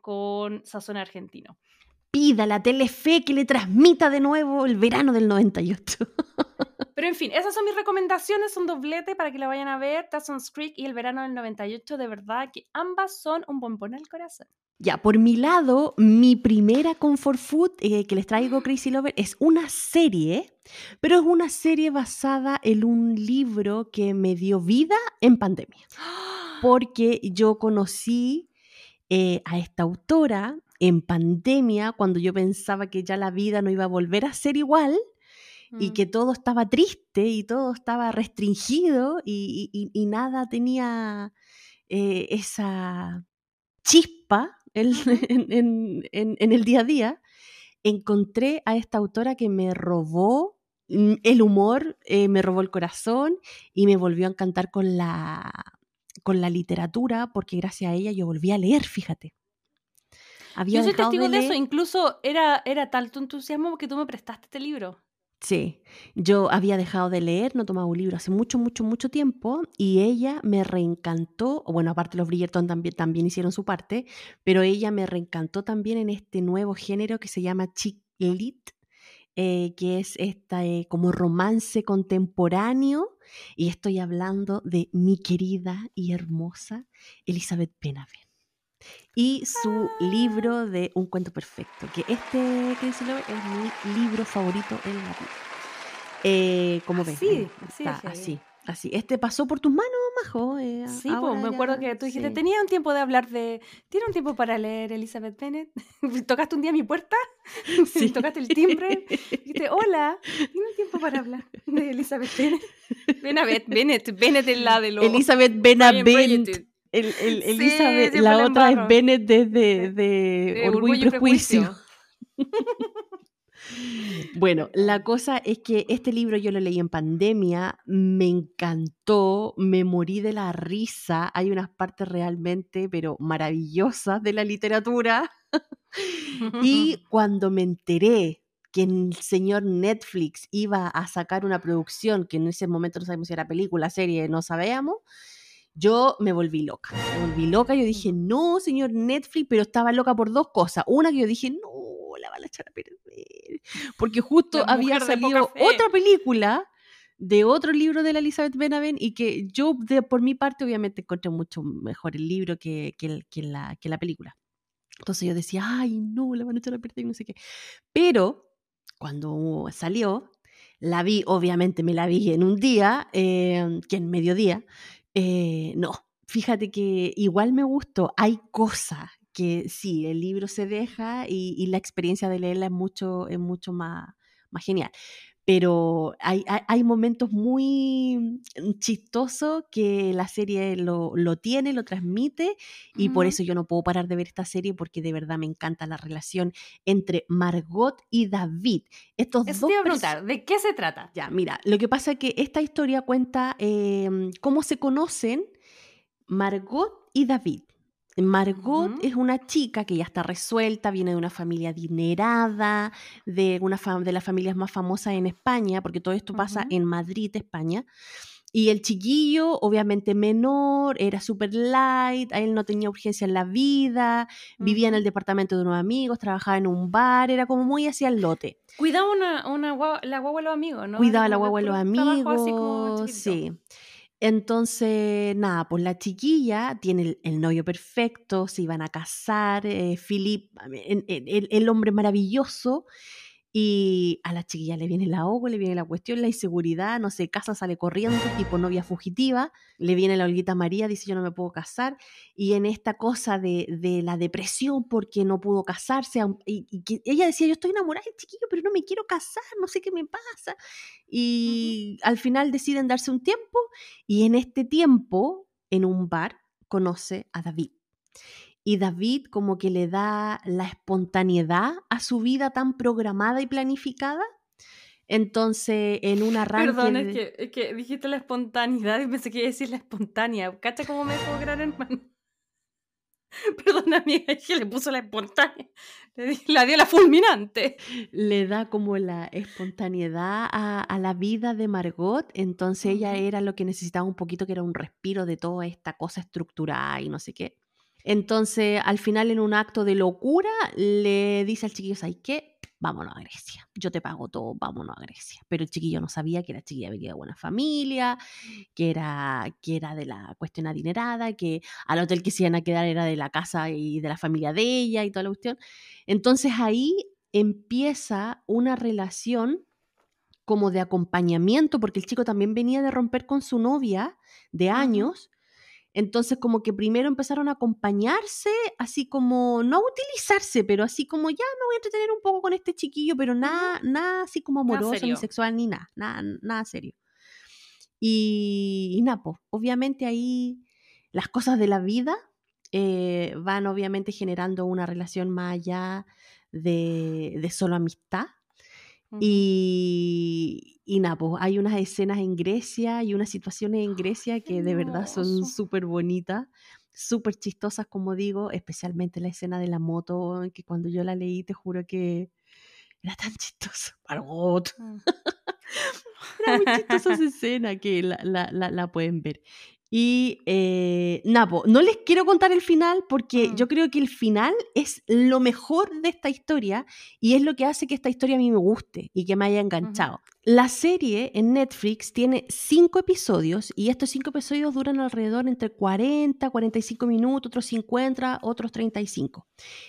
con sazón argentino. Pida la Telefe que le transmita de nuevo el verano del 98. [laughs] Pero en fin, esas son mis recomendaciones, un doblete para que la vayan a ver, Dawson's Creek y El verano del 98, de verdad que ambas son un bombón al corazón. Ya, por mi lado, mi primera comfort food eh, que les traigo [gasps] Crazy Lover es una serie, pero es una serie basada en un libro que me dio vida en pandemia. [gasps] Porque yo conocí eh, a esta autora en pandemia cuando yo pensaba que ya la vida no iba a volver a ser igual y Mm. que todo estaba triste y todo estaba restringido y, y- y nada tenía eh, esa chispa en, [laughs] en- en- en- en el día a día, encontré a esta autora que me robó mm, el humor, eh, me robó el corazón y me volvió a encantar con la, con la literatura, porque gracias a ella yo volví a leer, fíjate. Había Yo soy testigo de, eso, incluso era, era tal tu entusiasmo que tú me prestaste este libro. Sí, yo había dejado de leer, no tomaba un libro hace mucho, mucho, mucho tiempo y ella me reencantó, bueno, aparte los Bridgerton también, también hicieron su parte, pero ella me reencantó también en este nuevo género que se llama chick lit, eh, que es esta eh, como romance contemporáneo y estoy hablando de mi querida y hermosa Elizabeth Benavent y su libro de Un cuento perfecto, que este Lover es mi libro favorito en la vida. Eh, como ves, Así, ahí así de está, así, así. Este pasó por tus manos, Majo. eh, Sí, pues me acuerdo que tú dijiste, sí. tenía un tiempo de hablar de... ¿Tiene un tiempo para leer Elizabeth Bennet? [laughs] ¿Tocaste un día mi puerta? [laughs] Sí. [laughs] ¿Tocaste el timbre? Dijiste, hola, ¿tiene un tiempo para hablar de Elizabeth Bennet? Benavent, Bennett, Bennett es la de los... Elizabeth Benavent. El, el- Sí, Elizabeth, la la otra es. Bennett desde De- de, de Orgullo y Prejuicio. Prejuicio. [laughs] Bueno, la cosa es que este libro yo lo leí en pandemia, me encantó, me morí de la risa. Hay unas partes realmente, pero maravillosas de la literatura. [laughs] Y cuando me enteré que el señor Netflix iba a sacar una producción, que en ese momento no sabíamos si era película, serie, no sabíamos, yo me volví loca. Me volví loca, yo dije, no, señor Netflix, pero estaba loca por dos cosas. Una que yo dije, no, la van a echar a perder. Porque justo había salido otra película de otro libro de la Elizabeth Benavent y que yo, de, por mi parte, obviamente encontré mucho mejor el libro que, que la, que la película. Entonces yo decía, ay, no, la van a echar a perder, no sé qué. Pero cuando salió, la vi, obviamente me la vi en un día, eh, que en mediodía. Eh, no, fíjate que igual me gustó. Hay cosas que sí, el libro se deja y, y la experiencia de leerla es mucho, es mucho más, más genial. Pero hay, hay, hay momentos muy chistosos que la serie lo, lo tiene, lo transmite y por eso yo no puedo parar de ver esta serie porque de verdad me encanta la relación entre Margot y David. Estos Eso dos te iba a preguntar, ¿de qué se trata? Ya, mira, lo que pasa es que esta historia cuenta em, cómo se conocen Margot y David. Margot es una chica que ya está resuelta, viene de una familia adinerada, de una de las familias más famosas en España, porque todo esto pasa en Madrid, España. Y el chiquillo, obviamente menor, era super light, a él no tenía urgencia en la vida, vivía en el departamento de unos amigos, trabajaba en un bar, era como muy hacia el lote. Cuidaba una, una guagua, la guagua de los amigos, ¿no? Cuidaba la guagua de los amigos, sí. Entonces, nada, pues la chiquilla tiene el, novio perfecto, se iban a casar, eh, Philip, el hombre maravilloso, y a la chiquilla le viene la ahogo, le viene la cuestión, la inseguridad, no se casa, sale corriendo, [laughs] tipo novia fugitiva, le viene la Olguita María, dice yo no me puedo casar, y en esta cosa de, de la depresión porque no pudo casarse, y, y que ella decía yo estoy enamorada del chiquillo, pero no me quiero casar, no sé qué me pasa, y al final deciden darse un tiempo, y en este tiempo, en un bar, conoce a David. Y David como que le da la espontaneidad a su vida tan programada y planificada. Entonces, en un [laughs] arranque... Perdón, es que, es que dijiste la espontaneidad y pensé que iba a decir la espontánea. ¿Cacha cómo me dejó gran hermano? [laughs] Perdón, amiga, es que le puso la espontánea. Le la dio la fulminante. le da como la espontaneidad a, a la vida de Margot, entonces ella era lo que necesitaba un poquito, que era un respiro de toda esta cosa estructurada y no sé qué. Entonces, al final, en un acto de locura, le dice al chiquillo, ¿sabes qué? Vámonos a Grecia. Yo te pago todo, vámonos a Grecia. Pero el chiquillo no sabía que la chiquilla venía de buena familia, que era, que era de la cuestión adinerada, que al hotel que se iban a quedar era de la casa y de la familia de ella y toda la cuestión. Entonces ahí empieza una relación como de acompañamiento, porque el chico también venía de romper con su novia de años. Entonces como que primero empezaron a acompañarse, así como, no a utilizarse, pero así como ya me voy a entretener un poco con este chiquillo, pero nada, nada así como amoroso, ni sexual, ni nada, nada, nada serio. Y, y nada, po, obviamente ahí las cosas de la vida eh, van obviamente generando una relación más allá de, de solo amistad. Ujú. Y, y nada, pues hay unas escenas en Grecia y unas situaciones en Grecia que de verdad son súper bonitas, súper chistosas, como digo, especialmente la escena de la moto, que cuando yo la leí te juro que era tan [laughs] chistoso. Margot. Mm. [laughs] Era muy chistosa esa escena que la, la- la- la pueden ver. Y eh, Napo, no les quiero contar el final porque Mm. yo creo que el final es lo mejor de esta historia y es lo que hace que esta historia a mí me guste y que me haya enganchado. La serie en Netflix tiene cinco episodios y estos cinco episodios duran alrededor entre 40, 45 minutos, otros 50, otros 35.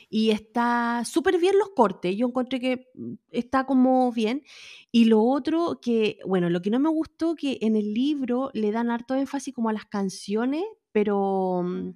Y está súper bien los cortes, yo encontré que mm, está como bien. Y lo otro que, bueno, lo que no me gustó que en el libro le dan harto énfasis como a las canciones, pero, mm,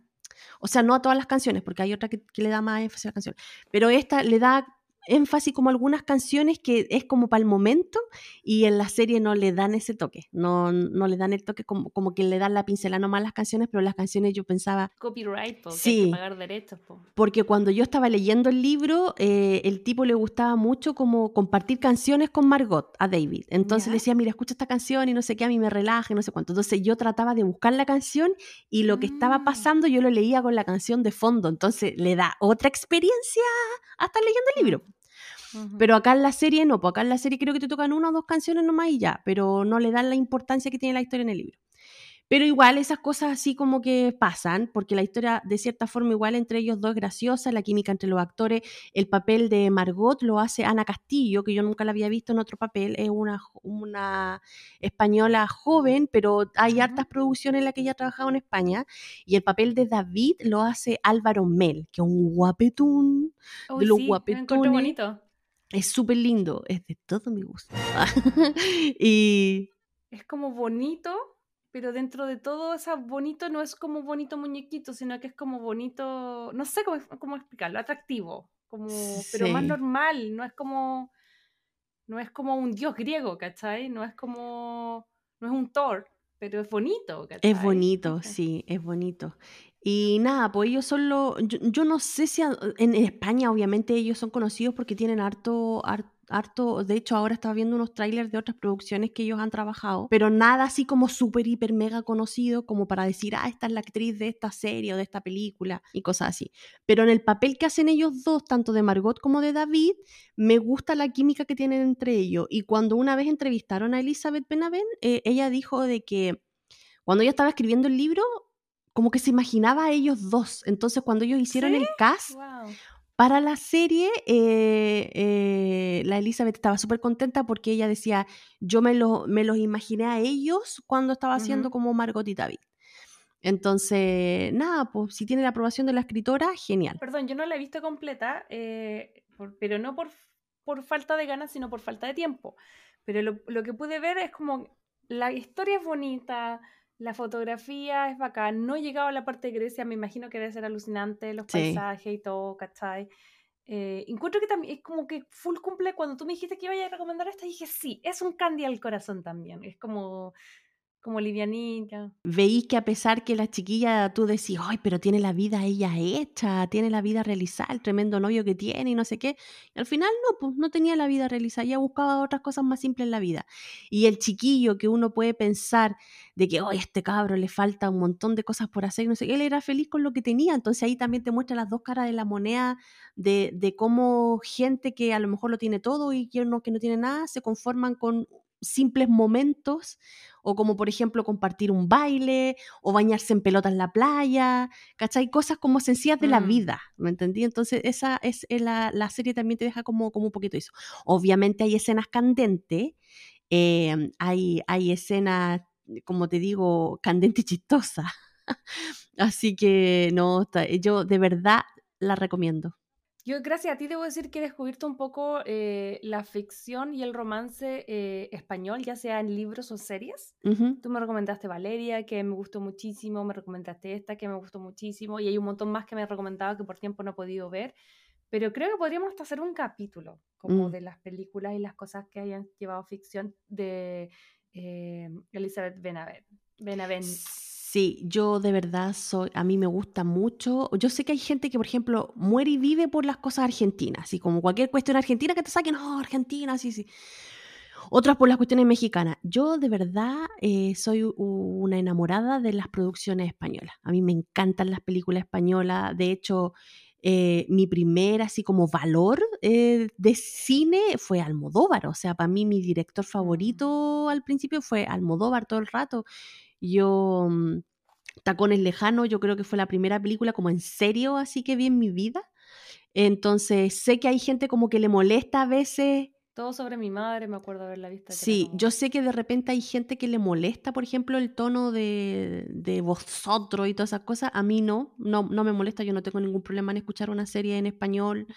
o sea, no a todas las canciones, porque hay otra que, que le da más énfasis a las canciones, pero esta le da énfasis como algunas canciones que es como para el momento y en la serie no le dan ese toque, no, no le dan el toque como, como que le dan la pincelada nomás las canciones, pero las canciones yo pensaba, Copyright, porque hay Sí. que pagar derechos. po. porque cuando yo estaba leyendo el libro, eh, el tipo le gustaba mucho como compartir canciones con Margot, a David. Entonces Ya. le decía, mira, escucha esta canción y no sé qué, a mí me relaja y no sé cuánto. Entonces yo trataba de buscar la canción y lo que estaba Mm. pasando yo lo leía con la canción de fondo. Entonces le da otra experiencia a estar leyendo el libro. Pero acá en la serie no, pues acá en la serie creo que te tocan una o dos canciones nomás y ya, pero no le dan la importancia que tiene la historia en el libro. Pero igual esas cosas así como que pasan, porque la historia de cierta forma igual entre ellos dos es graciosa, la química entre los actores, el papel de Margot lo hace Ana Castillo, que yo nunca la había visto en otro papel, es una, una española joven, pero hay hartas producciones en las que ella ha trabajado en España, y el papel de David lo hace Álvaro Mel, que es un guapetón, Uy, los sí, bonito. Es súper lindo, es de todo mi gusto. [laughs] y Es como bonito, pero dentro de todo ese bonito no es como bonito muñequito, sino que es como bonito, no sé cómo, cómo explicarlo, atractivo, como, pero más normal, no es como, no es como un dios griego, ¿cachai? No es como, no es un Thor, pero es bonito, ¿cachai? Es bonito, sí, es bonito. Y nada, pues ellos son los. Yo, no sé si en, España, obviamente, ellos son conocidos porque tienen harto, har- harto. De hecho, ahora estaba viendo unos trailers de otras producciones que ellos han trabajado, pero nada así como súper, hiper, mega conocido como para decir, ah, esta es la actriz de esta serie o de esta película y cosas así. Pero en el papel que hacen ellos dos, tanto de Margot como de David, me gusta la química que tienen entre ellos. Y cuando una vez entrevistaron a Elizabeth Benavent, eh, ella dijo de que cuando ella estaba escribiendo el libro, como que se imaginaba a ellos dos. Entonces, cuando ellos hicieron ¿Sí? el cast, wow. Para la serie, eh, eh, la Elizabeth estaba súper contenta porque ella decía, yo me, lo, me los imaginé a ellos cuando estaba haciendo Ujú. como Margot y David. Entonces, nada, pues si tiene la aprobación de la escritora, genial. Perdón, yo no la he visto completa, eh, por- pero no por, por falta de ganas, sino por falta de tiempo. Pero lo, lo que pude ver es como la historia es bonita, la fotografía es bacán. No he llegado a la parte de Grecia, me imagino que debe ser alucinante, los Sí. paisajes y todo, ¿cachai? Eh, encuentro que también es como que full cumple. Cuando tú me dijiste que iba a recomendar esta, dije sí, es un candy al corazón también. Es como, como livianita. Veí que a pesar que la chiquilla, tú decís, ay, pero tiene la vida ella hecha, tiene la vida realizada, el tremendo novio que tiene y no sé qué. Al final no, pues no tenía la vida realizada, ella buscaba otras cosas más simples en la vida. Y el chiquillo que uno puede pensar de que, ay, este cabro le falta un montón de cosas por hacer, no sé qué, él era feliz con lo que tenía. Entonces ahí también te muestra las dos caras de la moneda de, de cómo gente que a lo mejor lo tiene todo y que no, que no tiene nada, se conforman con simples momentos o como por ejemplo compartir un baile o bañarse en pelota en la playa, ¿cachai? Cosas como sencillas de la Mm. vida, ¿me entendí? Entonces esa es eh, la, la serie también te deja como, como un poquito eso. Obviamente hay escenas candentes, eh, hay, hay escenas, como te digo, candentes y chistosas. [laughs] Así que no, yo de verdad la recomiendo. Yo, gracias a ti, debo decir que he descubierto un poco eh, la ficción y el romance eh, español, ya sea en libros o series. Tú me recomendaste Valeria, que me gustó muchísimo, me recomendaste esta, que me gustó muchísimo, y hay un montón más que me he recomendado que por tiempo no he podido ver. Pero creo que podríamos hasta hacer un capítulo como Mm. de las películas y las cosas que hayan llevado ficción de eh, Elizabeth Benavent. Benavent. Sí, yo de verdad soy, a mí me gusta mucho. Yo sé que hay gente que, por ejemplo, muere y vive por las cosas argentinas, así como cualquier cuestión argentina que te saquen, no, Argentina, sí, sí. Otras por las cuestiones mexicanas. Yo de verdad eh, soy una enamorada de las producciones españolas. A mí me encantan las películas españolas. De hecho, eh, mi primer así como valor eh, de cine fue Almodóvar. O sea, para mí mi director favorito al principio fue Almodóvar todo el rato. Yo, mm, Tacones Lejanos, yo creo que fue la primera película como en serio así que vi en mi vida. Entonces, sé que hay gente como que le molesta a veces Todo sobre mi madre, me acuerdo haberla visto. Sí, como- yo sé que de repente hay gente que le molesta, por ejemplo, el tono de, de vosotros y todas esas cosas. A mí no, no, no me molesta, yo no tengo ningún problema en escuchar una serie en español,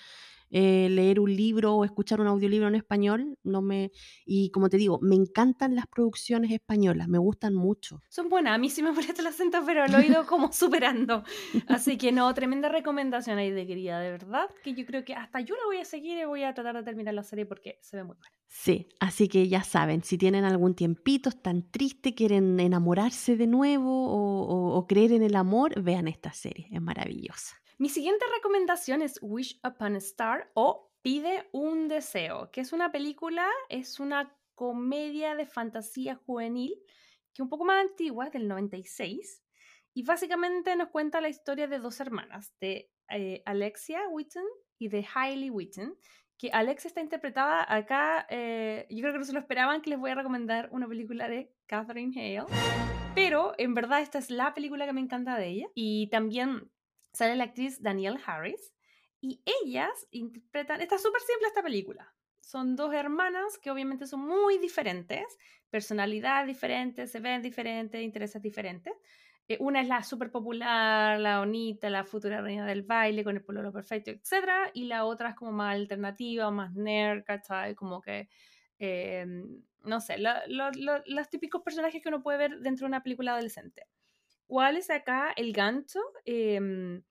eh, leer un libro o escuchar un audiolibro en español. No me, y como te digo, me encantan las producciones españolas, me gustan mucho. Son buenas, a [laughs] mí sí me molesta el acento, pero lo he ido como [laughs] superando. Así que no, tremenda recomendación ahí de querida, de verdad, que yo creo que hasta yo la voy a seguir y voy a tratar de terminar la serie porque se ve muy buena. Sí, así que ya saben, si tienen algún tiempito, están tristes, quieren enamorarse de nuevo o, o- o creer en el amor, vean esta serie, es maravillosa. Mi siguiente recomendación es Wish Upon a Star o Pide un deseo, que es una película, es una comedia de fantasía juvenil que un poco más antigua, del 96, y básicamente nos cuenta la historia de dos hermanas, de eh, Alexia Witten y de Hailey Witten, que Alexia está interpretada acá, eh, yo creo que no se lo esperaban que les voy a recomendar una película de Catherine Hale, pero en verdad esta es la película que me encanta de ella, y también sale la actriz Danielle Harris y ellas interpretan, está súper simple esta película. Son dos hermanas que obviamente son muy diferentes, personalidades diferentes, se ven diferentes, intereses diferentes. Eh, una es la súper popular, la bonita, la futura reina del baile con el pololo perfecto, etc. Y la otra es como más alternativa, más nerd, ¿cachai? Como que, eh, no sé, lo- lo- lo- los típicos personajes que uno puede ver dentro de una película adolescente. ¿Cuál es acá el gancho? Em,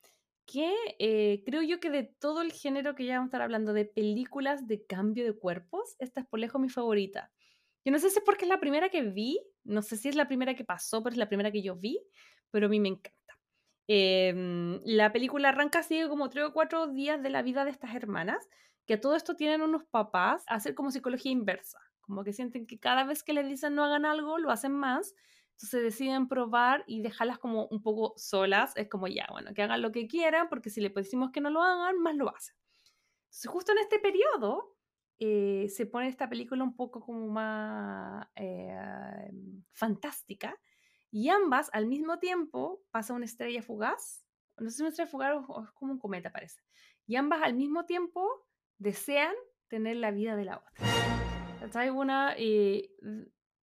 que eh, creo yo que de todo el género que ya vamos a estar hablando de películas de cambio de cuerpos, esta es por lejos mi favorita. Yo no sé si es porque es la primera que vi, no sé si es la primera que pasó, pero es la primera que yo vi, pero a mí me encanta. Em, la película arranca así como tres o cuatro días de la vida de estas hermanas, que a todo esto tienen unos papás a hacer como psicología inversa, como que sienten que cada vez que les dicen no hagan algo, lo hacen más, entonces deciden probar y dejarlas como un poco solas. Es como ya, bueno, que hagan lo que quieran, porque si les decimos que no lo hagan, más lo hacen. Entonces, justo en este periodo eh, se pone esta película un poco como más eh, fantástica y ambas al mismo tiempo pasa una estrella fugaz. No sé si es una estrella fugaz es como un cometa, parece. y ambas al mismo tiempo desean tener la vida de la otra. Una, y,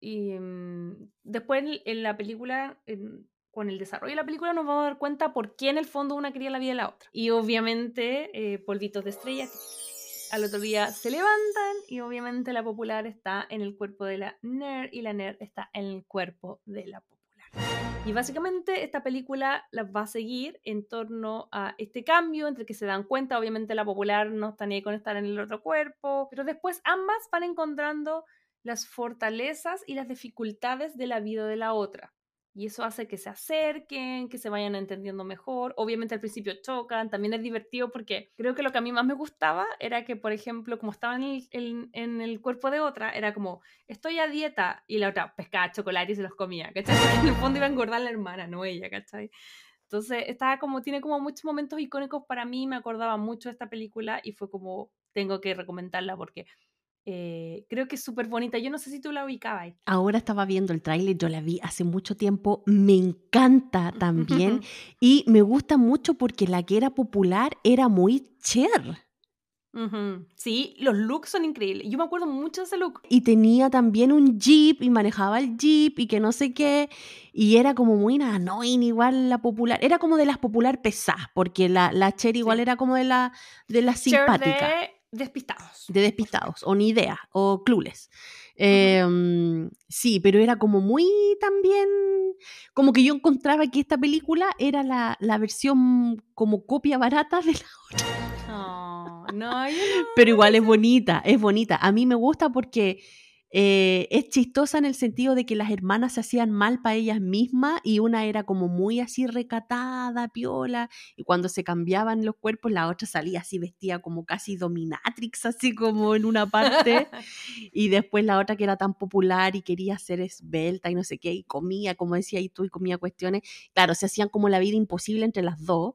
y mm, después en, en la película, en- con el desarrollo de la película, nos vamos a dar cuenta por qué en el fondo una quería la vida de la otra. Y obviamente, eh, polvitos de estrella, al otro día se levantan y obviamente la popular está en el cuerpo de la nerd y la nerd está en el cuerpo de la popular. Y básicamente esta película las va a seguir en torno a este cambio entre que se dan cuenta, obviamente la popular no está ni con estar en el otro cuerpo, pero después ambas van encontrando las fortalezas y las dificultades de la vida de la otra. Y eso hace que se acerquen, que se vayan entendiendo mejor. Obviamente al principio chocan, también es divertido porque creo que lo que a mí más me gustaba era que, por ejemplo, como estaba en el, en- el cuerpo de otra, era como, estoy a dieta, y la otra pescaba chocolate y se los comía, ¿cachai? [laughs] En el fondo iba a engordar la hermana, no ella, ¿cachai? Entonces, estaba como, tiene como muchos momentos icónicos para mí, me acordaba mucho de esta película y fue como, tengo que recomendarla porque eh, creo que es súper bonita. Yo no sé si tú la ubicabas. ahí. Ahora estaba viendo el tráiler, yo la vi hace mucho tiempo, me encanta también [laughs] y me gusta mucho porque la que era popular era muy Cher. Sí, los looks son increíbles. Yo me acuerdo mucho de ese look. y tenía también un jeep y manejaba el jeep y que no sé qué y era como muy annoying igual la popular, era como de las popular pesadas porque la, la Cher igual Sí. era como de la de Cher simpáticas. de Despistados. de despistados o ni idea o clules. Em, sí, pero era como muy también, como que yo encontraba que esta película era la, la versión como copia barata de la Oh, no, no. pero igual es bonita, es bonita. A mí me gusta porque eh, es chistosa en el sentido de que las hermanas se hacían mal para ellas mismas y una era como muy así recatada, piola, y cuando se cambiaban los cuerpos la otra salía así vestida como casi dominatrix, así como en una parte, [laughs] y después la otra que era tan popular y quería ser esbelta y no sé qué, y comía, como decía y tú, y comía cuestiones. Claro, se hacían como la vida imposible entre las dos,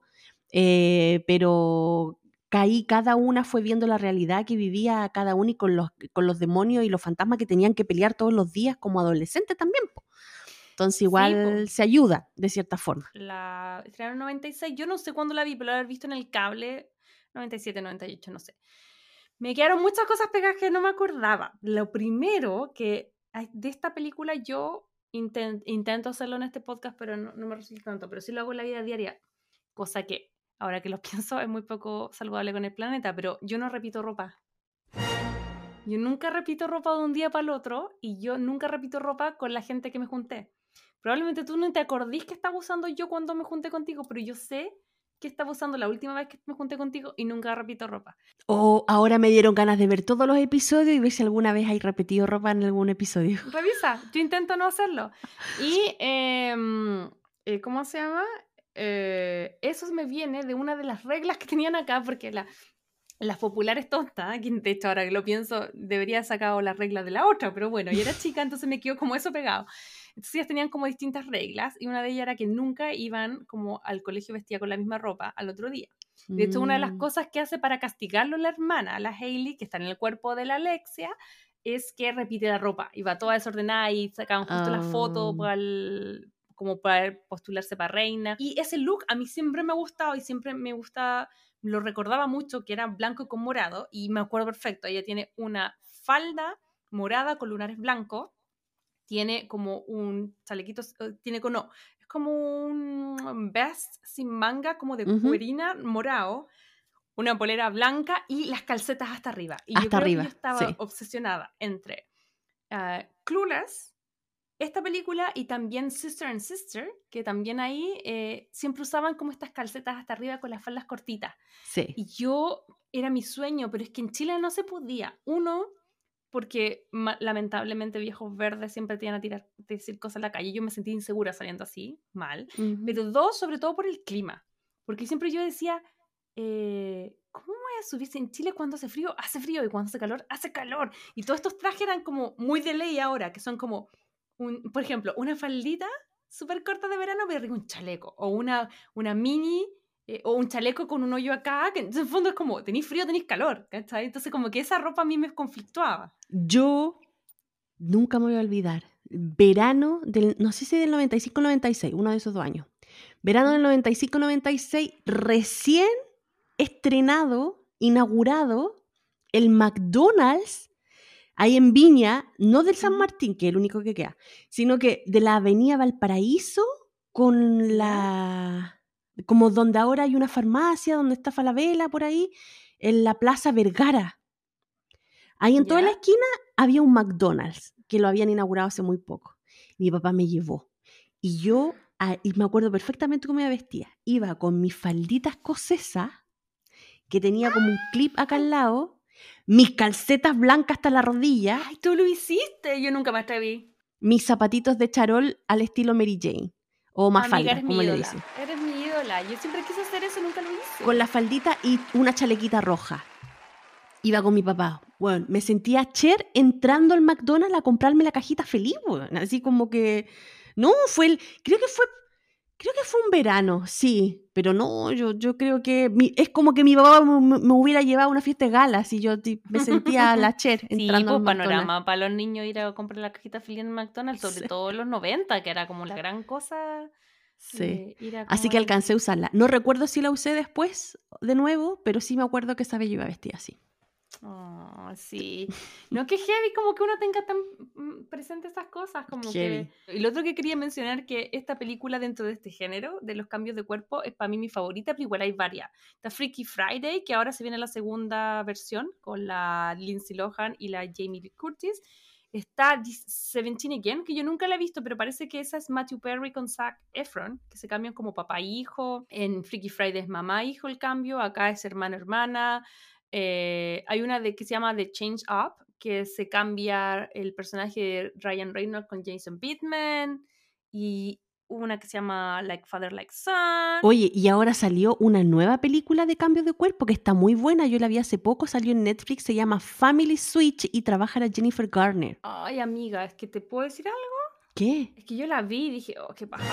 eh, pero caí, cada una fue viendo la realidad que vivía cada una y con los, con los demonios y los fantasmas que tenían que pelear todos los días como adolescentes también. po. Entonces igual po. se ayuda de cierta forma. La estrenaron en 96. Yo no sé cuándo la vi, pero la haber visto en el cable 97, 98, no sé. Me quedaron muchas cosas pegadas que no me acordaba. Lo primero que de esta película yo inten- intento hacerlo en este podcast, pero no, no me resulta tanto, pero sí lo hago en la vida diaria, cosa que ahora que lo [laughs] pienso es muy poco saludable con el planeta, pero yo no repito ropa. Yo nunca repito ropa de un día para el otro y yo nunca repito ropa con la gente que me junté. Probablemente tú no te acordís que estaba usando yo cuando me junté contigo, pero yo sé que estaba usando la última vez que me junté contigo y nunca repito ropa. O ahora me dieron ganas de ver todos los episodios y ver si alguna vez hay repetido ropa en algún episodio. Revisa, yo intento no hacerlo. Y, [laughs] em, eh, ¿cómo se llama? Eh, eso me viene de una de las reglas que tenían acá, porque la, las populares tontas, que de hecho ahora que lo pienso, debería haber sacado las reglas de la otra, pero bueno, yo era [laughs] chica, entonces me quedo como eso pegado. Entonces ellas tenían como distintas reglas y una de ellas era que nunca iban como al colegio vestida con la misma ropa al otro día. De hecho, una de las Mm. cosas que hace para castigarlo la hermana, la Hailey, que está en el cuerpo de la Alexia, es que repite la ropa y va toda desordenada y sacan justo la foto Ah. para el- como para postularse para reina. Y ese look a mí siempre me ha gustado y siempre me gusta, lo recordaba mucho, que era blanco con morado y me acuerdo perfecto. Ella tiene una falda morada con lunares blancos, tiene como un chalequito, eh, tiene con, no, es como un vest sin manga, como de Ujú. cuerina morado, una polera blanca y las calcetas hasta arriba. Y yo Hasta que arriba, yo estaba sí. obsesionada entre Clueless, esta película y también Sister and Sister, que también ahí eh, siempre usaban como estas calcetas hasta arriba con las faldas cortitas. Sí. Y yo, era mi sueño, pero es que en Chile no se podía. Uno, porque lamentablemente viejos verdes siempre te iban a tirar, decir cosas en la calle. Yo me sentí insegura saliendo así, mal. Ujú. Pero dos, sobre todo por el clima. Porque siempre yo decía, eh, ¿cómo voy a subirse en Chile cuando hace frío? Hace frío y cuando hace calor, hace calor. Y todos estos trajes eran como muy de ley ahora, que son como, un, por ejemplo, una faldita súper corta de verano, pero un chaleco. O una, una mini, eh, o un chaleco con un hoyo acá, que en el fondo es como, tenéis frío, tenéis calor, ¿cachai? Entonces como que esa ropa a mí me conflictuaba. Yo nunca me voy a olvidar. Verano del, no sé si del 95 o 96, uno de esos dos años. Verano del 95 96, recién estrenado, inaugurado el McDonald's ahí en Viña, no del San. Martín, que es el único que queda, sino que de la avenida Valparaíso con la... como donde ahora hay una farmacia, donde está Falabella, por ahí, en la Plaza Vergara. Ahí en toda la esquina había un McDonald's que lo habían inaugurado hace muy poco. Mi papá me llevó. Y yo, ah, y me acuerdo perfectamente cómo me vestía. Iba con mi faldita escocesa, que tenía como un clip acá al lado, mis calcetas blancas hasta la rodilla, Ay, tú lo hiciste. Yo nunca me atreví. mis zapatitos de charol al estilo Mary Jane. O Amiga, Mafalda, eres mi como le dicen. Eres mi ídola. Yo siempre quise hacer eso nunca lo hice. Con la faldita y una chalequita roja. Iba con mi papá. Bueno, me sentía Cher entrando al McDonald's a comprarme la cajita feliz, weón. Así como que. No, fue el. Creo que fue. Creo que fue un verano, sí. Pero no, yo, yo creo que. mi- es como que mi papá me, me hubiera llevado a una fiesta de galas y yo me sentía la [laughs] Cher Sí, entrando pues al McDonald's. panorama para los niños ir a comprar la cajita feliz en McDonald's, sobre Sí. todo en los 90, que era como la gran cosa. Sí. eh, Así que alcancé a usarla. No recuerdo si la usé después de nuevo, pero sí me acuerdo que esa vez yo iba vestida así. Oh, sí. No que heavy como que uno tenga tan mm, presente estas cosas, como Heavy. que... Y lo otro que quería mencionar que esta película dentro de este género, de los cambios de cuerpo, es para mí mi favorita, pero igual hay varias. Está Freaky Friday, que ahora se viene la segunda versión con la Lindsay Lohan y la Jamie Lee Curtis. Está Seventeen Again, que yo nunca la he visto, pero parece que esa es Matthew Perry con Zac Efron, que se cambian como papá e hijo. En Freaky Friday es mamá e hijo el cambio, acá es hermano hermana. Eh, hay una de que se llama The Change Up, que se cambia el personaje de Ryan Reynolds con Jason Bateman. Y una que se llama Like Father, Like Son. Oye, y ahora salió una nueva película de cambio de cuerpo que está muy buena. Yo la vi hace poco, salió en Netflix, se llama Family Switch y trabaja la Jennifer Garner. Ay, amiga, es que te puedo decir algo. ¿Qué? Es que yo la vi y dije, oh, qué paja.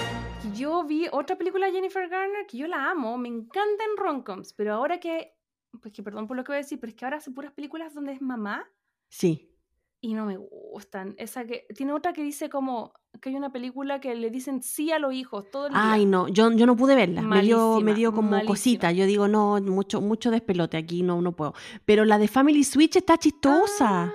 Que yo vi otra película de Jennifer Garner que yo la amo, me encantan romcoms, pero ahora que, pues que perdón por lo que voy a decir, pero es que ahora hace puras películas donde es mamá Sí. y no me gustan. Esa que tiene otra que dice como que hay una película que le dicen sí a los hijos todo el día. Ay, no, yo, yo no pude verla. Me dio, me dio como malísima. cosita. Yo digo, no, mucho, mucho despelote aquí, no, no puedo. Pero la de Family Switch está chistosa. Ah,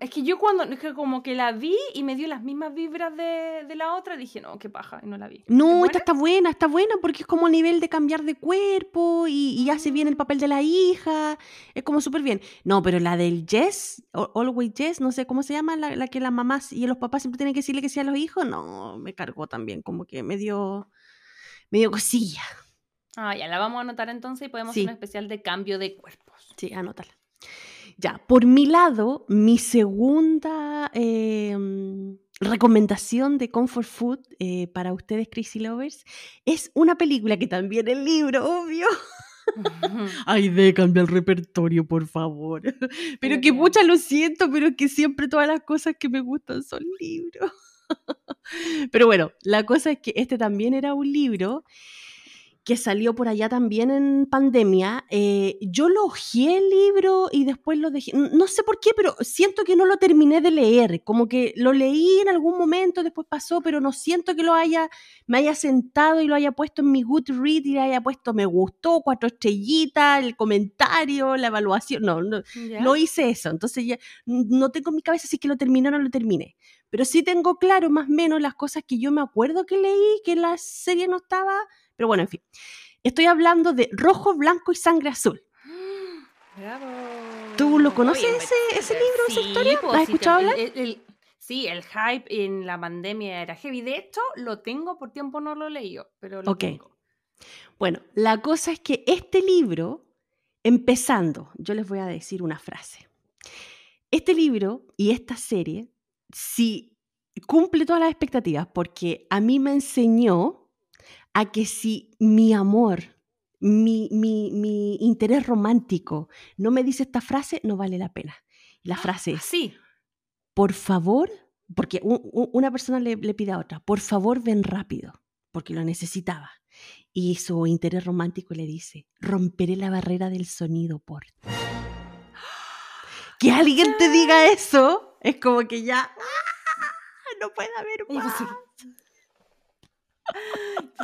es que yo cuando, es que como que la vi y me dio las mismas vibras de, de la otra, dije, no, qué paja, y no la vi. ¿Es No, esta está buena, está buena porque es como a nivel de cambiar de cuerpo y, y hace bien el papel de la hija. Es como súper bien. No, pero la del Jess, Always Jess, no sé cómo se llama, la, la que las mamás y los papás siempre tienen que decirle que sí a los hijos, no, me cargó también, como que me dio, me dio cosilla. Ah, ya la vamos a anotar entonces y podemos Sí. hacer un especial de cambio de cuerpos. Sí, anótala. Ya, por mi lado, mi segunda eh, recomendación de Comfort Food eh, para ustedes, Crazy Lovers, es una película que también es libro, obvio. [laughs] Ay, de cambia el repertorio, por favor. [laughs] Pero que que- mucha lo siento, pero que siempre todas las cosas que me gustan son libros. [laughs] Pero bueno, la cosa es que este también era un libro que salió por allá también en pandemia. Eh, yo lo hojeé el libro y después lo dejé. No sé por qué, pero siento que no lo terminé de leer. Como que lo leí en algún momento, después pasó, pero no siento que lo haya, me haya sentado y lo haya puesto en mi Goodread y le haya puesto me gustó, cuatro estrellitas, el comentario, la evaluación. No, no, ¿Ya? no hice eso. Entonces ya no tengo en mi cabeza si que lo terminé o no lo terminé. Pero sí tengo claro más o menos las cosas que yo me acuerdo que leí, que la serie no estaba. Pero bueno, en fin. Estoy hablando de Rojo, Blanco y Sangre Azul. [gasps] Bravo. ¿Tú lo conoces Oye, ese- ese libro, esa historia? pues, ¿La has escuchado hablar? el- el- sí, el hype en la pandemia era heavy. De hecho, lo tengo, por tiempo no lo he leído, pero lo tengo. Bueno, la cosa es que este libro, empezando, yo les voy a decir una frase. Este libro y esta serie, sí cumple todas las expectativas, porque a mí me enseñó a que si mi amor, mi, mi, mi interés romántico no me dice esta frase, no vale la pena. La frase es, Sí. por favor, porque una persona le, le pide a otra, por favor ven rápido, porque lo necesitaba. Y su interés romántico le dice, romperé la barrera del sonido por ti". Que alguien te diga eso, es como que ya, ¡ah! no puede haber más.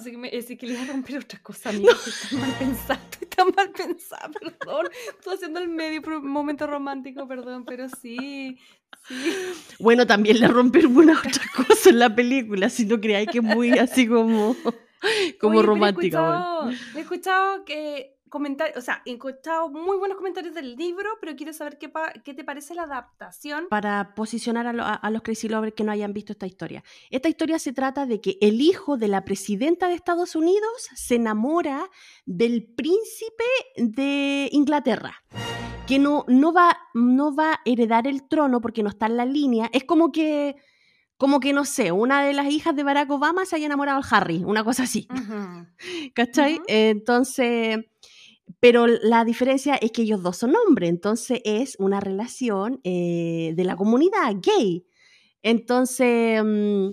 Que, me, decía que le iba a romper otra cosa, amigo. [laughs] Estoy mal pensada, estoy tan mal pensada, perdón. Estoy haciendo el medio momento romántico, perdón, pero sí, sí. Bueno, también le rompe alguna otra [laughs] cosa en la película, si no creáis que es muy así como, [laughs] como Oye, romántica. He bueno. escuchado, he escuchado que comentarios, o sea, he escuchado muy buenos comentarios del libro, pero quiero saber qué, pa- qué te parece la adaptación. Para posicionar a, lo- a- a los Crazy Lovers que no hayan visto esta historia. Esta historia se trata de que el hijo de la presidenta de Estados Unidos se enamora del príncipe de Inglaterra. Que no, no, va, no va a heredar el trono porque no está en la línea. Es como que, como que, no sé, una de las hijas de Barack Obama se haya enamorado al Harry, una cosa así. Ujú. [laughs] ¿Cachai? Entonces, pero la diferencia es que ellos dos son hombres, entonces es una relación eh, de la comunidad gay. Entonces, mm,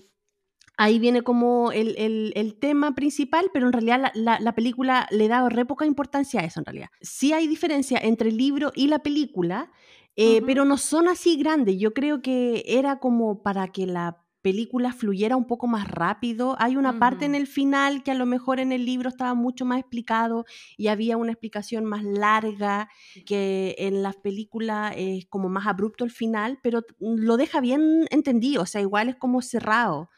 ahí viene como el, el- el tema principal, pero en realidad la, la- la película le da re poca importancia a eso en realidad. Sí hay diferencia entre el libro y la película, eh, pero no son así grandes. Yo creo que era como para que la película fluyera un poco más rápido. Hay una parte en el final que a lo mejor en el libro estaba mucho más explicado y había una explicación más larga que en las películas es como más abrupto el final, pero t- lo deja bien entendido, o sea, igual es como cerrado.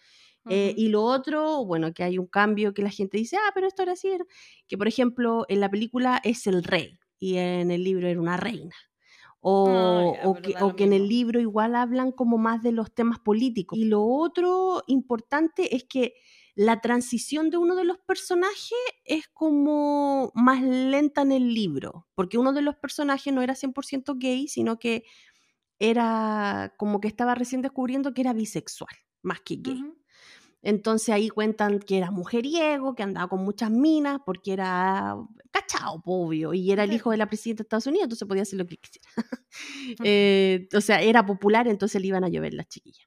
Eh, y lo otro, bueno, que hay un cambio que la gente dice, ah, pero esto era así, era-". que por ejemplo en la película es el rey y en el libro era una reina. O, Ah, ya, o pero que, o en el libro igual hablan como más de los temas políticos. Y lo otro importante es que la transición de uno de los personajes es como más lenta en el libro, porque uno de los personajes no era 100% gay, sino que era como que estaba recién descubriendo que era bisexual, más que gay. Entonces ahí cuentan que era mujeriego, que andaba con muchas minas, porque era cachao, obvio, y era el hijo de la presidenta de Estados Unidos, entonces podía hacer lo que quisiera. [laughs] Eh, o sea, era popular, entonces le iban a llover las chiquillas.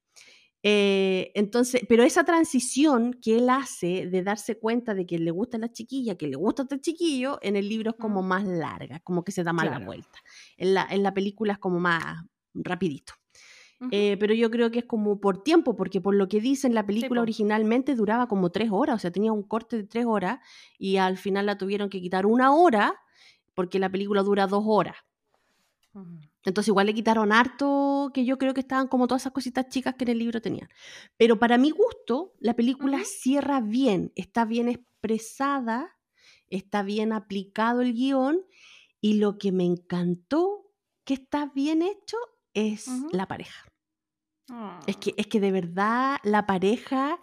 Eh, entonces, pero esa transición que él hace de darse cuenta de que le gusta la chiquilla, que le gusta este chiquillo, en el libro es como más larga, como que se da más la vuelta. En la, en la película es como más rapidito. Eh, pero yo creo que es como por tiempo, porque por lo que dicen, la película originalmente duraba como tres horas, o sea, tenía un corte de tres horas y al final la tuvieron que quitar una hora porque la película dura dos horas. Entonces igual le quitaron harto, que yo creo que estaban como todas esas cositas chicas que en el libro tenían. Pero para mi gusto, la película cierra bien, está bien expresada, está bien aplicado el guion y lo que me encantó que está bien hecho es la pareja. Es Ah. que, es que de verdad la pareja,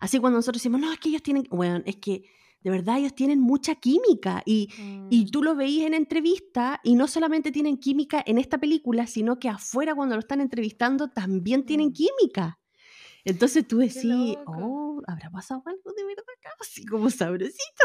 así cuando nosotros decimos, no, es que ellos tienen, bueno, es que de verdad ellos tienen mucha química y, y Mm. tú lo veís en entrevista y no solamente tienen química en esta película, sino que afuera cuando lo están entrevistando también tienen Mm. química. Entonces tú decís, oh, ¿habrá pasado algo de verdad acá? Así como sabrosito.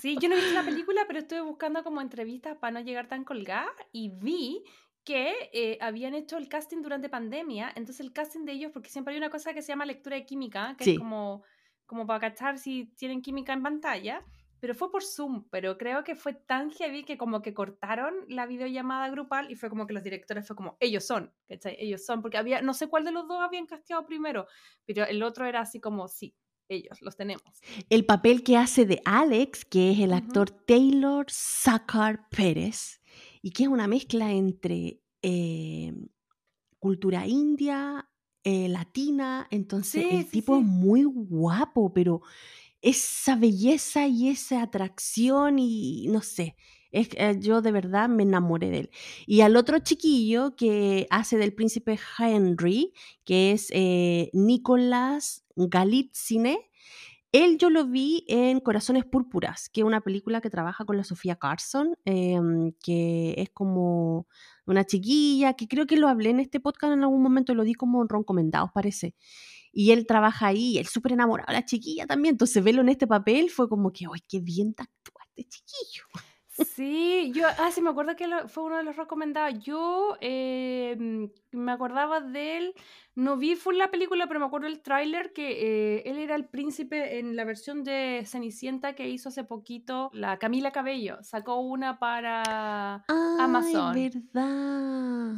Sí, yo no visto la película, pero estuve buscando como entrevistas para no llegar tan colgada y vi que eh, habían hecho el casting durante pandemia, entonces el casting de ellos, porque siempre hay una cosa que se llama lectura de química, que Sí. es como, como para cachar si tienen química en pantalla, pero fue por Zoom, pero creo que fue tan heavy que como que cortaron la videollamada grupal y fue como que los directores fue como, ellos son, ¿cachai? Ellos son, porque había, no sé cuál de los dos habían casteado primero, pero el otro era así como, sí, ellos, los tenemos. El papel que hace de Alex, que es el actor Taylor Sacar Pérez, y que es una mezcla entre eh, cultura india, eh, latina, entonces Sí, el sí, tipo es muy guapo, pero esa belleza y esa atracción y no sé, es, eh, yo de verdad me enamoré de él. Y al otro chiquillo que hace del príncipe Henry, que es eh, Nicolás Galitzine, él yo lo vi en Corazones Púrpuras, que es una película que trabaja con la Sofía Carson, em, que es como una chiquilla, que creo que lo hablé en este podcast en algún momento, lo di como en recomendados, parece. Y él trabaja ahí, él súper enamorado de la chiquilla también, entonces verlo en este papel fue como que, ¡ay, qué bien te actúa este chiquillo! Sí, yo, ah, sí, me acuerdo que lo- fue uno de los recomendados. Yo eh, mm, me acordaba de él, no vi full la película, pero me acuerdo el tráiler que eh, él era el príncipe en la versión de Cenicienta que hizo hace poquito la Camila Cabello. Sacó una para ¡Ay, Amazon. verdad!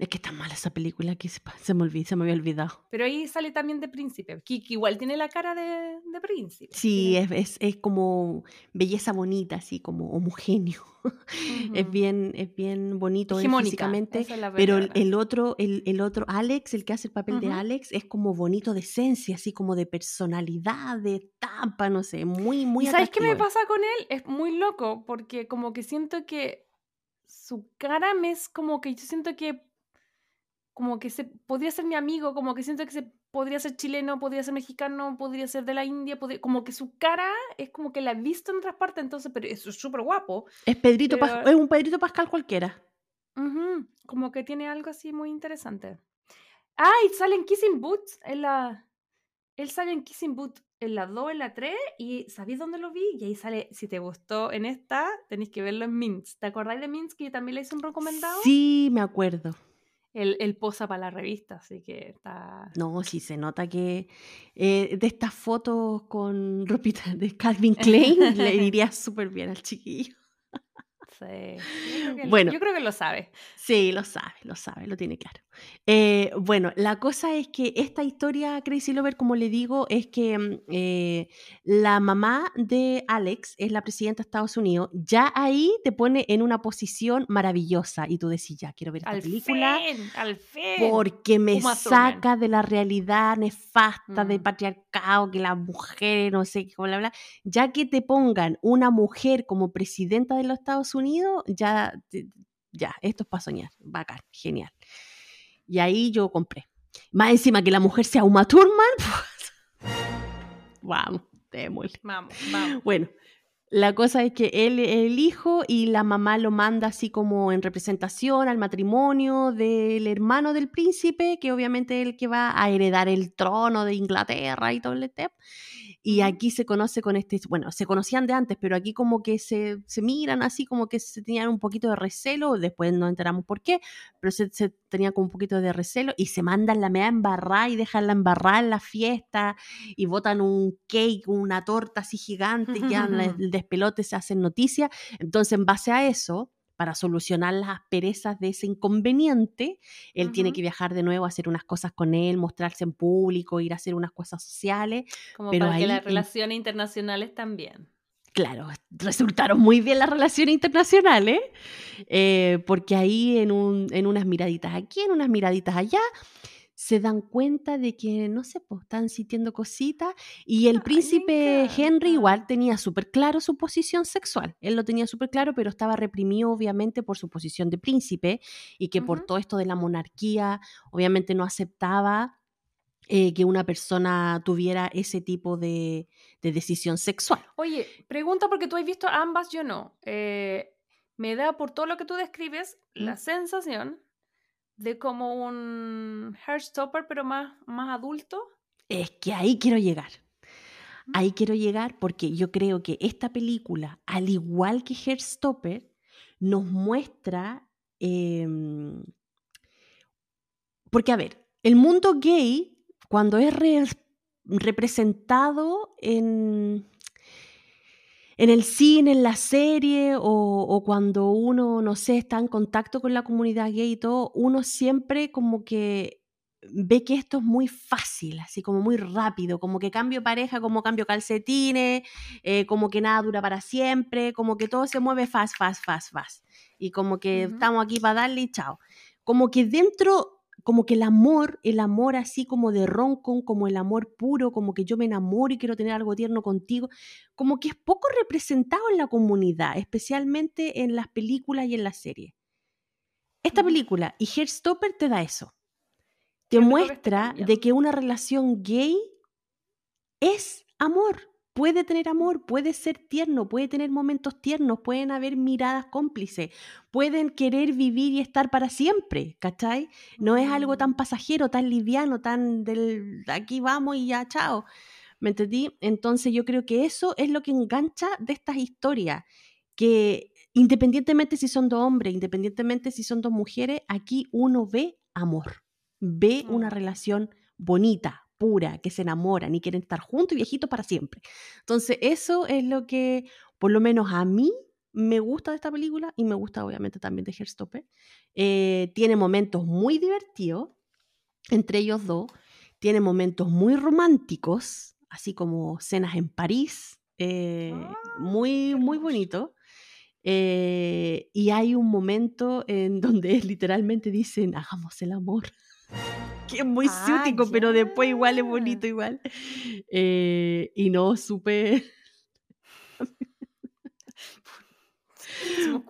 Es que está mala esa película que se, me olvidó, se me había olvidado. Pero ahí sale también de príncipe. Que igual tiene la cara de, de príncipe. Sí, es, es, es como belleza bonita, así como homogéneo. [laughs] Es bien, es bien bonito físicamente. es Pero el, otro, el, el otro, Alex, el que hace el papel de. Alex, es como bonito de esencia, así como de personalidad, de etapa, no sé, muy, muy ¿Y sabes qué me pasa con él? Es muy loco porque como que siento que su cara me es como que yo siento que como que se podría ser mi amigo, como que siento que se podría ser chileno, podría ser mexicano, podría ser de la India, podría- como que su cara es como que la he visto en otras partes, entonces, pero es súper guapo. Es Pedrito Pas- Pero- es un Pedrito Pascal cualquiera. Ujú, Como que tiene algo así muy interesante. Ah, y sale en Kissing Boots, en la... Él sale en Kissing Boots en la 2, en la 3, y ¿sabéis dónde lo vi? Y ahí sale, si te gustó en esta, tenéis que verlo en Mints. ¿Te acordáis de Mints que yo también le hice un recomendado? Sí, me acuerdo. Él, él posa para la revista, así que está... No, sí se nota que eh, de estas fotos con ropita de Calvin [laughs] Klein le iría súper bien al chiquillo. Yo, creo que, Bueno. yo creo que lo sabe. Sí, lo sabe, lo sabe, lo tiene claro. Eh, bueno, la cosa es que esta historia, Crazy Lover, como le digo, es que mm, eh, la mamá de Alex es la presidenta de Estados Unidos. Ya ahí te pone en una posición maravillosa y tú decís, ya quiero ver esta Al película. fin, al fin. Porque me saca de la realidad nefasta del Mm. patriarcado, que las mujeres, no sé qué, bla, bla. Ya que te pongan una mujer como presidenta de los Estados Unidos, ya, te- ya, esto es para soñar. Bacán, genial. Y ahí yo compré. Más encima que la mujer sea Uma Thurman, pues, [laughs] vamos, démosle. Vamos, vamos. Bueno, la cosa es que él es el hijo y la mamá lo manda así como en representación al matrimonio del hermano del príncipe, que obviamente es el que va a heredar el trono de Inglaterra y todo el tema. Y aquí se conoce con este, bueno, se conocían de antes, pero aquí como que se, se miran así, como que se tenían un poquito de recelo, después nos enteramos por qué, pero se, se tenía como un poquito de recelo y se mandan la mea embarrada y dejan la embarrada en la fiesta y botan un cake, una torta así gigante, y quedan [laughs] el despelote, se hacen noticias. Entonces, en base a eso, para solucionar las asperezas de ese inconveniente, él tiene que viajar de nuevo a hacer unas cosas con él, mostrarse en público, ir a hacer unas cosas sociales. Como Pero para que las relaciones internacionales también. Claro, resultaron muy bien las relaciones internacionales, eh, porque ahí en, un- en unas miraditas aquí, en unas miraditas allá, se dan cuenta de que, no sé, pues están sintiendo cositas y el me príncipe Henry igual tenía súper claro su posición sexual. Él lo tenía súper claro, pero estaba reprimido obviamente por su posición de príncipe y que por todo esto de la monarquía, obviamente no aceptaba eh, que una persona tuviera ese tipo de, de decisión sexual. Oye, pregunta porque tú has visto ambas, yo no. Eh, me da por todo lo que tú describes la ¿Mm? sensación de como un Heartstopper, pero más, más adulto. Es que ahí quiero llegar. Ahí quiero llegar porque yo creo que esta película, al igual que Heartstopper, nos muestra... em, porque, a ver, el mundo gay, cuando es re- representado en, en el cine, en la serie, o, o cuando uno, no sé, está en contacto con la comunidad gay y todo, uno siempre como que ve que esto es muy fácil, así como muy rápido, como que cambio pareja, como cambio calcetines, eh, como que nada dura para siempre, como que todo se mueve fast, fast, fast, fast. Y como que Ujú. estamos aquí para darle y chao. Como que dentro, como que el amor, el amor así como de roncon, como el amor puro, como que yo me enamoro y quiero tener algo tierno contigo, como que es poco representado en la comunidad, especialmente en las películas y en las series. Esta película y Heartstopper te da eso. Te que muestra de que una relación gay es amor. Puede tener amor, puede ser tierno, puede tener momentos tiernos, pueden haber miradas cómplices, pueden querer vivir y estar para siempre, ¿cachai? No es algo tan Mm. pasajero, tan liviano, tan del aquí vamos y ya, chao. ¿Me entendí? Entonces yo creo que eso es lo que engancha de estas historias, que independientemente si son dos hombres, independientemente si son dos mujeres, aquí uno ve amor, ve una Mm. relación bonita, pura, que se enamoran y quieren estar juntos y viejitos para siempre. Entonces eso es lo que, por lo menos a mí, me gusta de esta película y me gusta obviamente también de Hairstopper. Eh, tiene momentos muy divertidos entre ellos dos. Tiene momentos muy románticos, así como cenas en París, eh, Ah, muy, muy bonito. Eh, y hay un momento en [laughs] donde literalmente dicen, hagamos el amor. Que es muy Ah, ciútico, pero después igual es bonito igual. Eh, y no, supe...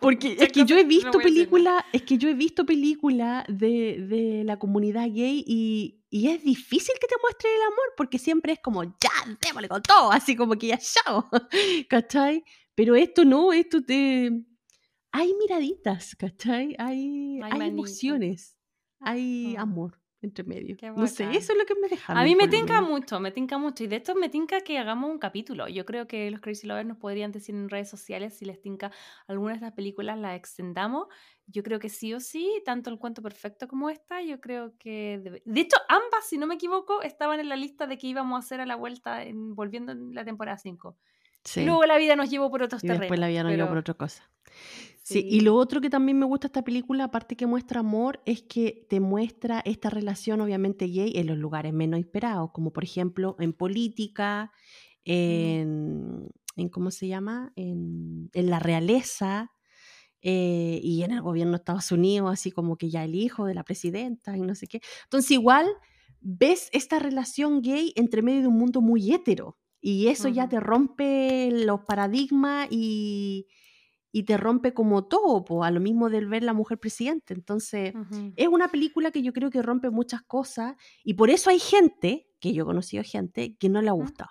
Porque es que yo he visto películas, es que yo he visto películas de, de la comunidad gay y, y es difícil que te muestre el amor porque siempre es como, ya, démosle con todo, así como que ya, chao, [laughs] ¿cachai? Pero esto no, esto te... Hay miraditas, ¿cachai? Hay, Hay emociones, hay Mm. amor entre medio. No sé, eso es lo que me deja. A mí me tinca mucho, me tinca mucho. Y de esto me tinca que hagamos un capítulo. Yo creo que los Crazy Lovers nos podrían decir en redes sociales si les tinca alguna de estas películas, las extendamos. Yo creo que sí o sí, tanto el cuento perfecto como esta, yo creo que... debe- De hecho, ambas, si no me equivoco, estaban en la lista de que íbamos a hacer a la vuelta en- volviendo en la temporada 5. Sí. Luego la vida nos llevó por otros Y terrenos. después la vida nos llevó por otra cosa. Sí, y lo otro que también me gusta esta película, aparte que muestra amor, es que te muestra esta relación obviamente gay en los lugares menos esperados, como por ejemplo en política, en, en ¿cómo se llama? En, en la realeza eh, y en el gobierno de Estados Unidos, así como que ya el hijo de la presidenta y no sé qué. Entonces igual ves esta relación gay entre medio de un mundo muy hétero y eso ya te rompe los paradigmas y, y te rompe como todo, po, a lo mismo del ver la mujer presidente. Entonces, es una película que yo creo que rompe muchas cosas y por eso hay gente, que yo he conocido gente, que no le ha gustado.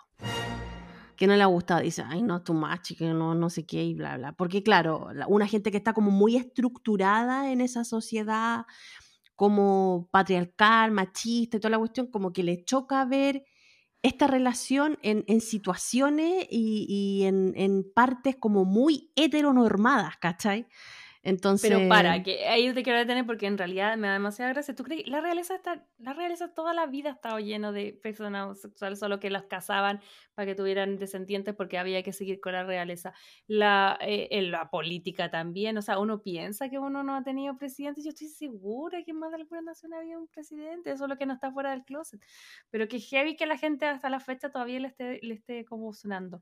Que no le ha gustado, dice, ay, no, too much, que no, no sé qué, y bla, bla. Porque, claro, la- una gente que está como muy estructurada en esa sociedad, como patriarcal, machista y toda la cuestión, como que le choca ver esta relación en, en situaciones y, y en, en partes como muy heteronormadas, ¿cachai? Entonces... Pero para, que ahí te quiero detener porque en realidad me da demasiada gracia. ¿Tú crees? La realeza, está, la realeza toda la vida ha estado lleno de personas homosexuales, solo que los casaban para que tuvieran descendientes porque había que seguir con la realeza. La, eh, en la política también, o sea, uno piensa que uno no ha tenido presidente. Yo estoy segura que en más de alguna nación había un presidente, solo que no está fuera del closet. Pero que heavy que la gente hasta la fecha todavía le esté, le esté como sonando.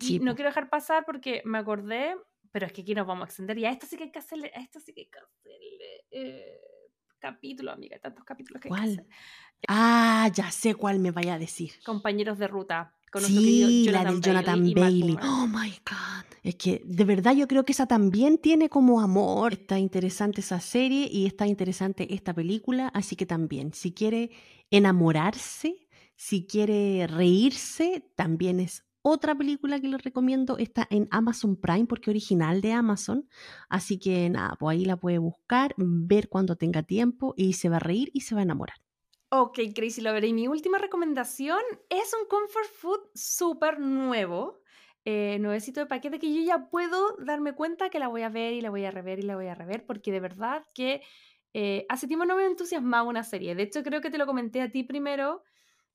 Y Sí, no quiero dejar pasar porque me acordé, pero es que aquí nos vamos a extender y a esto sí que hay que hacerle, a esto sí que hay que hacerle eh, capítulo, amiga, tantos capítulos que hay que ¿Cuál? hacer. Ah, ya sé cuál me vaya a decir. Compañeros de ruta, con Sí, la del Jonathan Bailey. Bailey. Oh my God. Es que de verdad yo creo que esa también tiene como amor. Está interesante esa serie y está interesante esta película. Así que también, si quiere enamorarse, si quiere reírse, también es otra película que les recomiendo. Está en Amazon Prime porque original de Amazon. Así que nada, pues ahí la puede buscar, ver cuando tenga tiempo y se va a reír y se va a enamorar. Ok, Crazy Lover. Y mi última recomendación es un comfort food súper nuevo. eh, nuevecito de paquete que yo ya puedo darme cuenta que la voy a ver y la voy a rever y la voy a rever porque de verdad que eh, hace tiempo no me entusiasmaba una serie. De hecho, creo que te lo comenté a ti primero.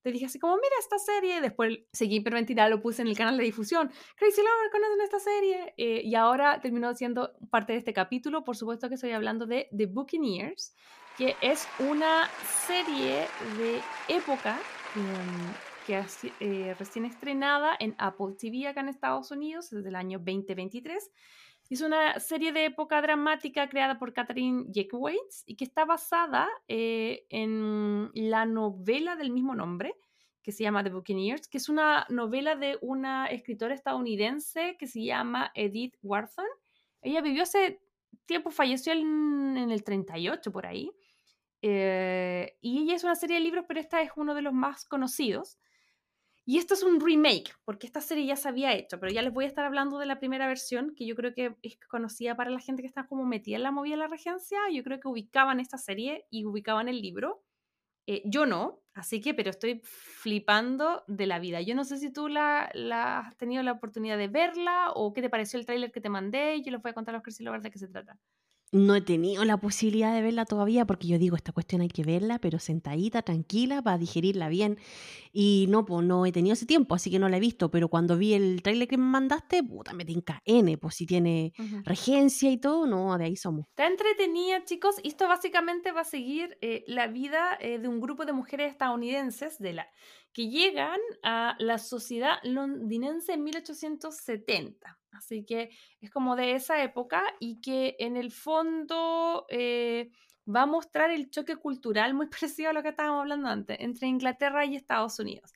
Te dije así como, mira esta serie. Después seguí hiperventilada, lo puse en el canal de difusión. Crazy Lover, ¿conocen esta serie? Eh, y ahora terminó siendo parte de este capítulo. Por supuesto que estoy hablando de The Buccaneers que es una serie de época em, que eh, recién estrenada en Apple TV acá en Estados Unidos desde el año 2023. Es una serie de época dramática creada por Catherine Waits y que está basada eh, en la novela del mismo nombre, que se llama The Buccaneers, que es una novela de una escritora estadounidense que se llama Edith Wharton. Ella vivió hace tiempo, falleció en, en el 38 por ahí. Eh, y ella es una serie de libros, pero esta es uno de los más conocidos. Y esto es un remake, porque esta serie ya se había hecho, pero ya les voy a estar hablando de la primera versión, que yo creo que es conocida para la gente que está como metida en la movida de la regencia. Yo creo que ubicaban esta serie y ubicaban el libro. Eh, yo no, así que, pero estoy flipando de la vida. Yo no sé si tú la, la has tenido la oportunidad de verla o qué te pareció el tráiler que te mandé. Yo les voy a contar a los Crazy Lovers de qué se trata. No he tenido la posibilidad de verla todavía porque yo digo, esta cuestión hay que verla, pero sentadita, tranquila, para digerirla bien. Y no, pues no he tenido ese tiempo, así que no la he visto. Pero cuando vi el trailer que me mandaste, puta, me tinca N, pues si tiene regencia y todo, no, de ahí somos. Está entretenida, chicos. Esto básicamente va a seguir eh, la vida eh, de un grupo de mujeres estadounidenses de la, que llegan a la sociedad londinense en 1870. Así que es como de esa época y que en el fondo eh, va a mostrar el choque cultural muy [laughs] parecido a lo que estábamos hablando antes, entre Inglaterra y Estados Unidos.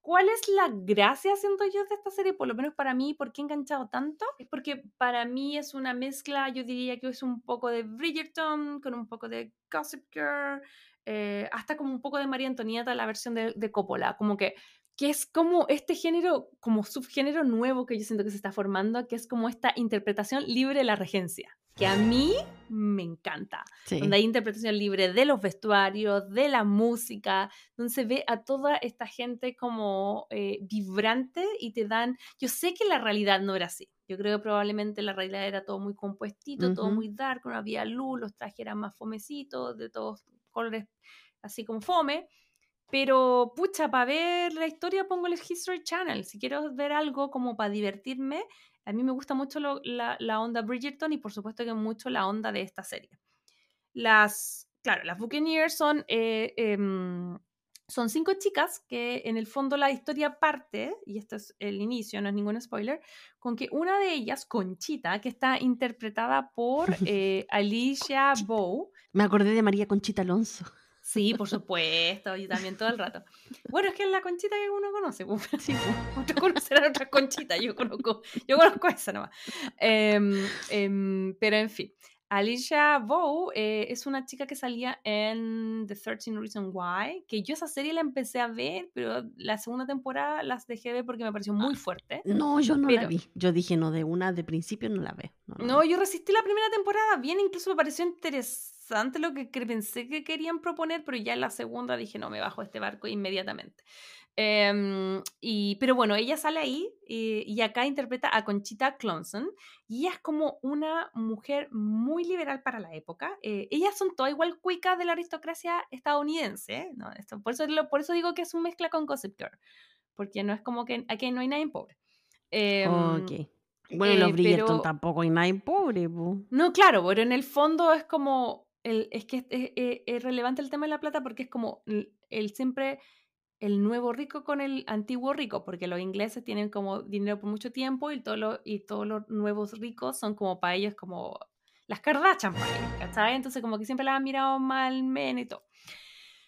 ¿Cuál es la gracia, siento yo, de esta serie? Por lo menos para mí, ¿por qué he enganchado tanto? Es porque para mí es una mezcla, yo diría que es un poco de Bridgerton con un poco de Gossip Girl, eh, hasta como un poco de María Antonieta, la versión de, de Coppola, como que, que es como este género, como subgénero nuevo que yo siento que se está formando, que es como esta interpretación libre de la regencia, que a mí me encanta Sí. donde hay interpretación libre de los vestuarios, de la música, donde se ve a toda esta gente como eh, vibrante y te dan, yo sé que la realidad no era así, yo creo que probablemente la realidad era todo muy compuestito, todo muy dark, no había luz, los trajes eran más fomecitos, de todos colores así como fome. Pero, pucha, para ver la historia pongo el History Channel. Si quiero ver algo como para divertirme, a mí me gusta mucho lo- la, la onda Bridgerton y por supuesto que mucho la onda de esta serie. Las, claro, las Buccaneers son, eh, em, son cinco chicas que en el fondo la historia parte, y esto es el inicio, no es ningún spoiler, con que una de ellas, Conchita, que está interpretada por [laughs] eh, Alicia Bow, Me acordé de María Conchita Alonso. Sí, por supuesto, yo también todo el rato. Bueno, es que es la conchita que uno conoce, pues. Sí. [laughs] Otros conocerán otras conchitas, yo conozco, yo conozco esa nomás. Em, em, pero en fin, Alicia Bow eh, es una chica que salía en The 13 Reasons Why, que yo esa serie la empecé a ver, pero la segunda temporada las dejé ver porque me pareció muy fuerte. No, yo no la vi. Yo dije, no, de una de principio no la ve. No, no, No, yo resistí la primera temporada bien, incluso me pareció interesante lo que pensé que querían proponer, pero ya en la segunda dije, no, me bajo este barco inmediatamente. Em, y, pero bueno, ella sale ahí eh, y acá interpreta a Conchita Clonson y ella es como una mujer muy liberal para la época. Eh, ellas son todas igual cuicas de la aristocracia estadounidense, ¿eh? ¿no? Esto, por, eso, por eso digo que es un mezcla con Gossip Girl, porque no es como que aquí no hay nadie pobre. Em, Ok. Bueno, eh, los Bridgerton pero- tampoco hay nadie pobre, po. no, claro, pero en el fondo es como, el, es que es, es- es- relevante el tema de la plata porque es como el, siempre el nuevo rico con el antiguo rico, porque los ingleses tienen como dinero por mucho tiempo y, todo y todos los nuevos ricos son como para ellos como las Kardashian, para ellos, ¿cachai? Entonces como que siempre las han mirado mal, men y todo.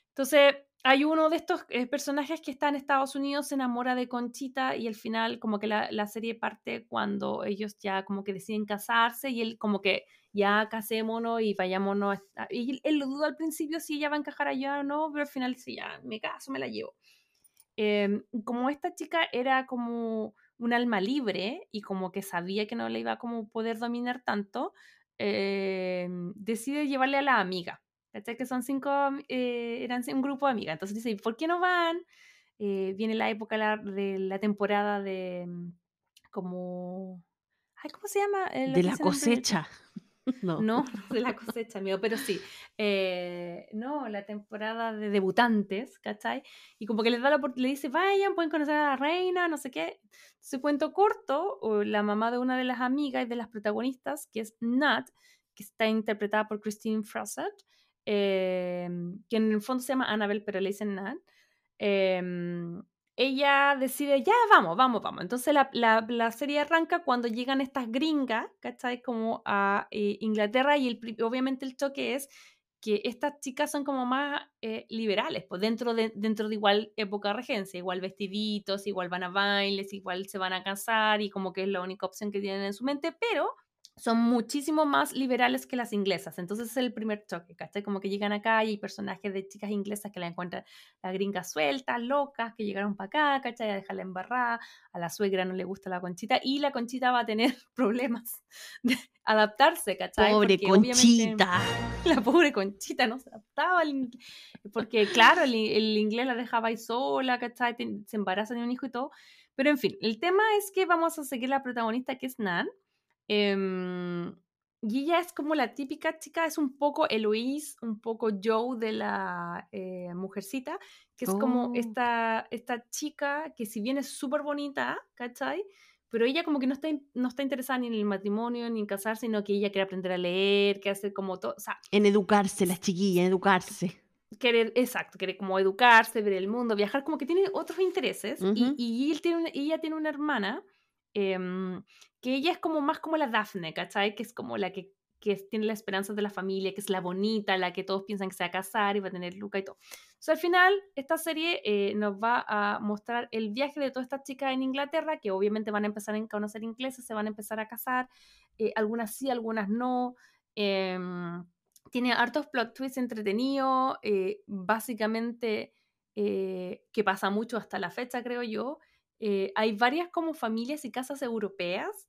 Entonces, hay uno de estos eh, personajes que está en Estados Unidos, se enamora de Conchita y al final como que la, la serie parte cuando ellos ya como que deciden casarse y él como que ya casémonos y vayámonos. a- y él lo duda al principio si ella va a encajar allá o no, pero al final sí, ya me caso, me la llevo. Em, como esta chica era como un alma libre y como que sabía que no le iba a como poder dominar tanto, em, decide llevarle a la amiga. ¿Cachai? Que son cinco, eh, eran un grupo de amigas. Entonces dice, ¿por qué no van? Eh, viene la época la- de la temporada de mm, como... Ay, ¿Cómo se llama? Eh, De la cosecha. [laughs] No. No, [laughs] de la cosecha, amigo, pero sí. Eh, no, la temporada de debutantes, ¿cachai? Y como que les da la le dice, vayan, pueden conocer a la reina, no sé qué. Su cuento corto, la mamá de una de las amigas y de las protagonistas, que es Nat, que está interpretada por Christine Frosset, eh, que en el fondo se llama Annabelle, pero le dicen Nat. em, ella decide, ya vamos, vamos, vamos. Entonces la, la- la serie arranca cuando llegan estas gringas, ¿cachai? Como a eh, Inglaterra y el, obviamente el choque es que estas chicas son como más eh, liberales, pues dentro de, dentro de igual época de regencia, igual vestiditos, igual van a bailes, igual se van a casar y como que es la única opción que tienen en su mente, pero son muchísimo más liberales que las inglesas. Entonces es el primer choque, ¿cachai? Como que llegan acá y hay personajes de chicas inglesas que la encuentran la gringa sueltas, locas, que llegaron para acá, ¿cachai? A dejarla embarrada, a la suegra no le gusta la conchita y la conchita va a tener [laughs] problemas de adaptarse, ¿cachai? Pobre Porque Conchita. [laughs] la pobre Conchita no se adaptaba al inglés. Porque, claro, el, el inglés la dejaba ahí sola, ¿cachai? Se embaraza de un hijo y todo. Pero, en fin, el tema es que vamos a seguir la protagonista, que es Nan. Em, y ella es como la típica chica, es un poco Eloise, un poco Joe de la eh, mujercita, que es como Oh. esta, esta chica que si bien es súper bonita, ¿cachai? Pero ella como que no está, no está interesada ni en el matrimonio, ni en casarse, sino que ella quiere aprender a leer, quiere hacer como todo, o sea, En educarse, las chiquillas, en educarse. quiere, exacto, quiere como educarse, ver el mundo, viajar, como que tiene otros intereses. y, Ujú. y él tiene una- ella tiene una hermana em, que ella es como más como la Daphne, ¿cachai? Que es como la que, que tiene la esperanza de la familia, que es la bonita, la que todos piensan que se va a casar y va a tener Luca y todo. Entonces, al final, esta serie eh, nos va a mostrar el viaje de todas estas chicas en Inglaterra, que obviamente van a empezar a conocer ingleses, se van a empezar a casar, eh, algunas sí, algunas no. em, tiene hartos plot twists entretenidos, eh, básicamente eh, que pasa mucho hasta la fecha, creo yo. Eh, hay varias como familias y casas europeas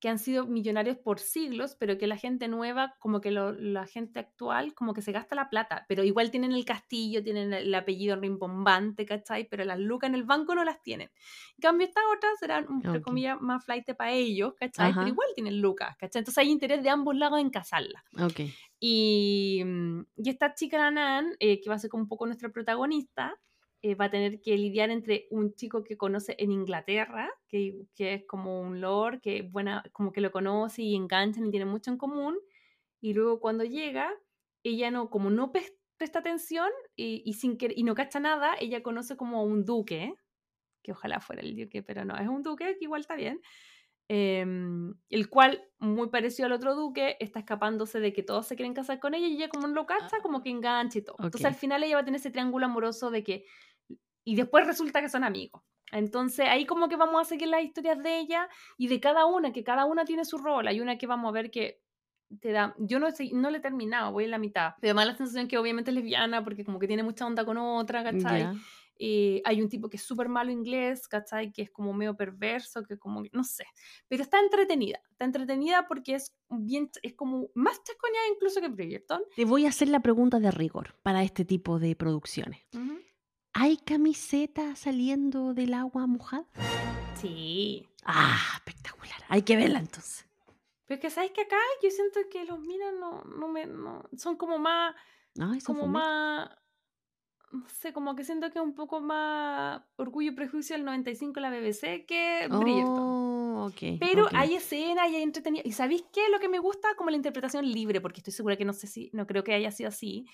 que han sido millonarios por siglos, pero que la gente nueva, como que lo- la gente actual, como que se gasta la plata, pero igual tienen el castillo, tienen el apellido rimbombante, ¿cachai? Pero las lucas en el banco no las tienen. En cambio, estas otras serán, entre Ok. comillas, más flight para ellos, ¿cachai? Ajá. Pero igual tienen lucas, ¿cachai? Entonces hay interés de ambos lados en casarlas. Ok. Y, mm, y esta chica, la Nan, eh, que va a ser como un poco nuestra protagonista, eh, va a tener que lidiar entre un chico que conoce en Inglaterra, que, que es como un lord, que buena, como que lo conoce y enganchan y tienen mucho en común, y luego cuando llega, ella no, como no presta atención y, y sin querer- y no cacha nada, ella conoce como a un duque, que ojalá fuera el duque, pero no, es un duque que igual está bien, em, el cual, muy parecido al otro duque, está escapándose de que todos se quieren casar con ella y ella como no lo cacha, como que engancha y todo. Entonces Ok. al final ella va a tener ese triángulo amoroso de que... Y después resulta que son amigos. Entonces ahí como que vamos a seguir las historias de ella y de cada una, que cada una tiene su rol. Hay una que vamos a ver que te da... Yo no, sé, no le he terminado, voy en la mitad. Pero me da la sensación que obviamente es lesbiana porque como que tiene mucha onda con otra, ¿cachai? Ya. Eh, hay un tipo que es súper malo inglés, ¿cachai? Que es como medio perverso, que como, no sé. Pero está entretenida, está entretenida porque es bien, es como más chascoñada incluso que Bridgerton. Te voy a hacer la pregunta de rigor para este tipo de producciones. ¿Hay camiseta saliendo del agua mojada? Sí. Ah, espectacular. Hay que verla entonces. Pero que sabes que acá yo siento que los minas no, no me, no, son como más, Ay, como más, no sé, como que siento que es un poco más Orgullo y Prejuicio del 95 la BBC que Bridgerton. Oh, ok. Pero hay escenas y hay entretenido. ¿Y sabéis qué? Lo que me gusta como la interpretación libre, porque estoy segura que no sé si, no creo que haya sido así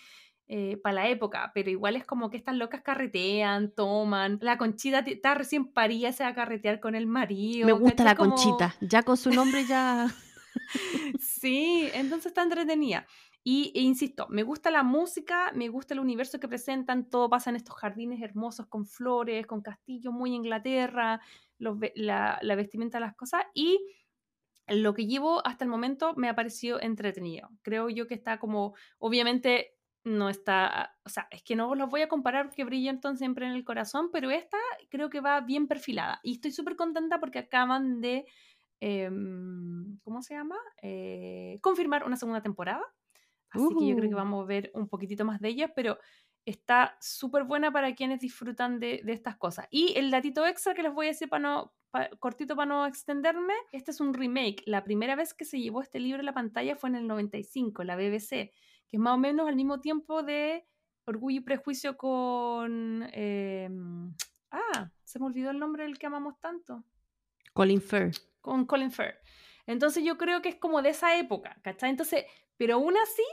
eh, para la época, pero igual es como que estas locas carretean, toman. La conchita está recién parida, se va a carretear con el marido. Me gusta la Como- conchita. Ya con su nombre ya. [laughs] Sí, entonces está entretenida. Y e insisto, me gusta la música, me gusta el universo que presentan, todo pasa en estos jardines hermosos con flores, con castillos muy Inglaterra, los la, la vestimenta de las cosas y lo que llevo hasta el momento me ha parecido entretenido. Creo yo que está como, obviamente no está, o sea, es que no los voy a comparar porque Bridgerton siempre en el corazón, pero esta creo que va bien perfilada y estoy súper contenta porque acaban de, em, ¿cómo se llama? Eh, confirmar una segunda temporada. Así que yo creo que Ujú. vamos a ver un poquitito más de ellas, pero está súper buena para quienes disfrutan de, de estas cosas. Y el datito extra que les voy a decir para no, pa- cortito para no extenderme, este es un remake. La primera vez que se llevó este libro a la pantalla fue en el 95, la BBC, que es más o menos al mismo tiempo de Orgullo y Prejuicio con... em, ah, se me olvidó el nombre del que amamos tanto Colin Firth. con Colin Firth. Entonces yo creo que es como de esa época, ¿cachai? Entonces, pero aún así,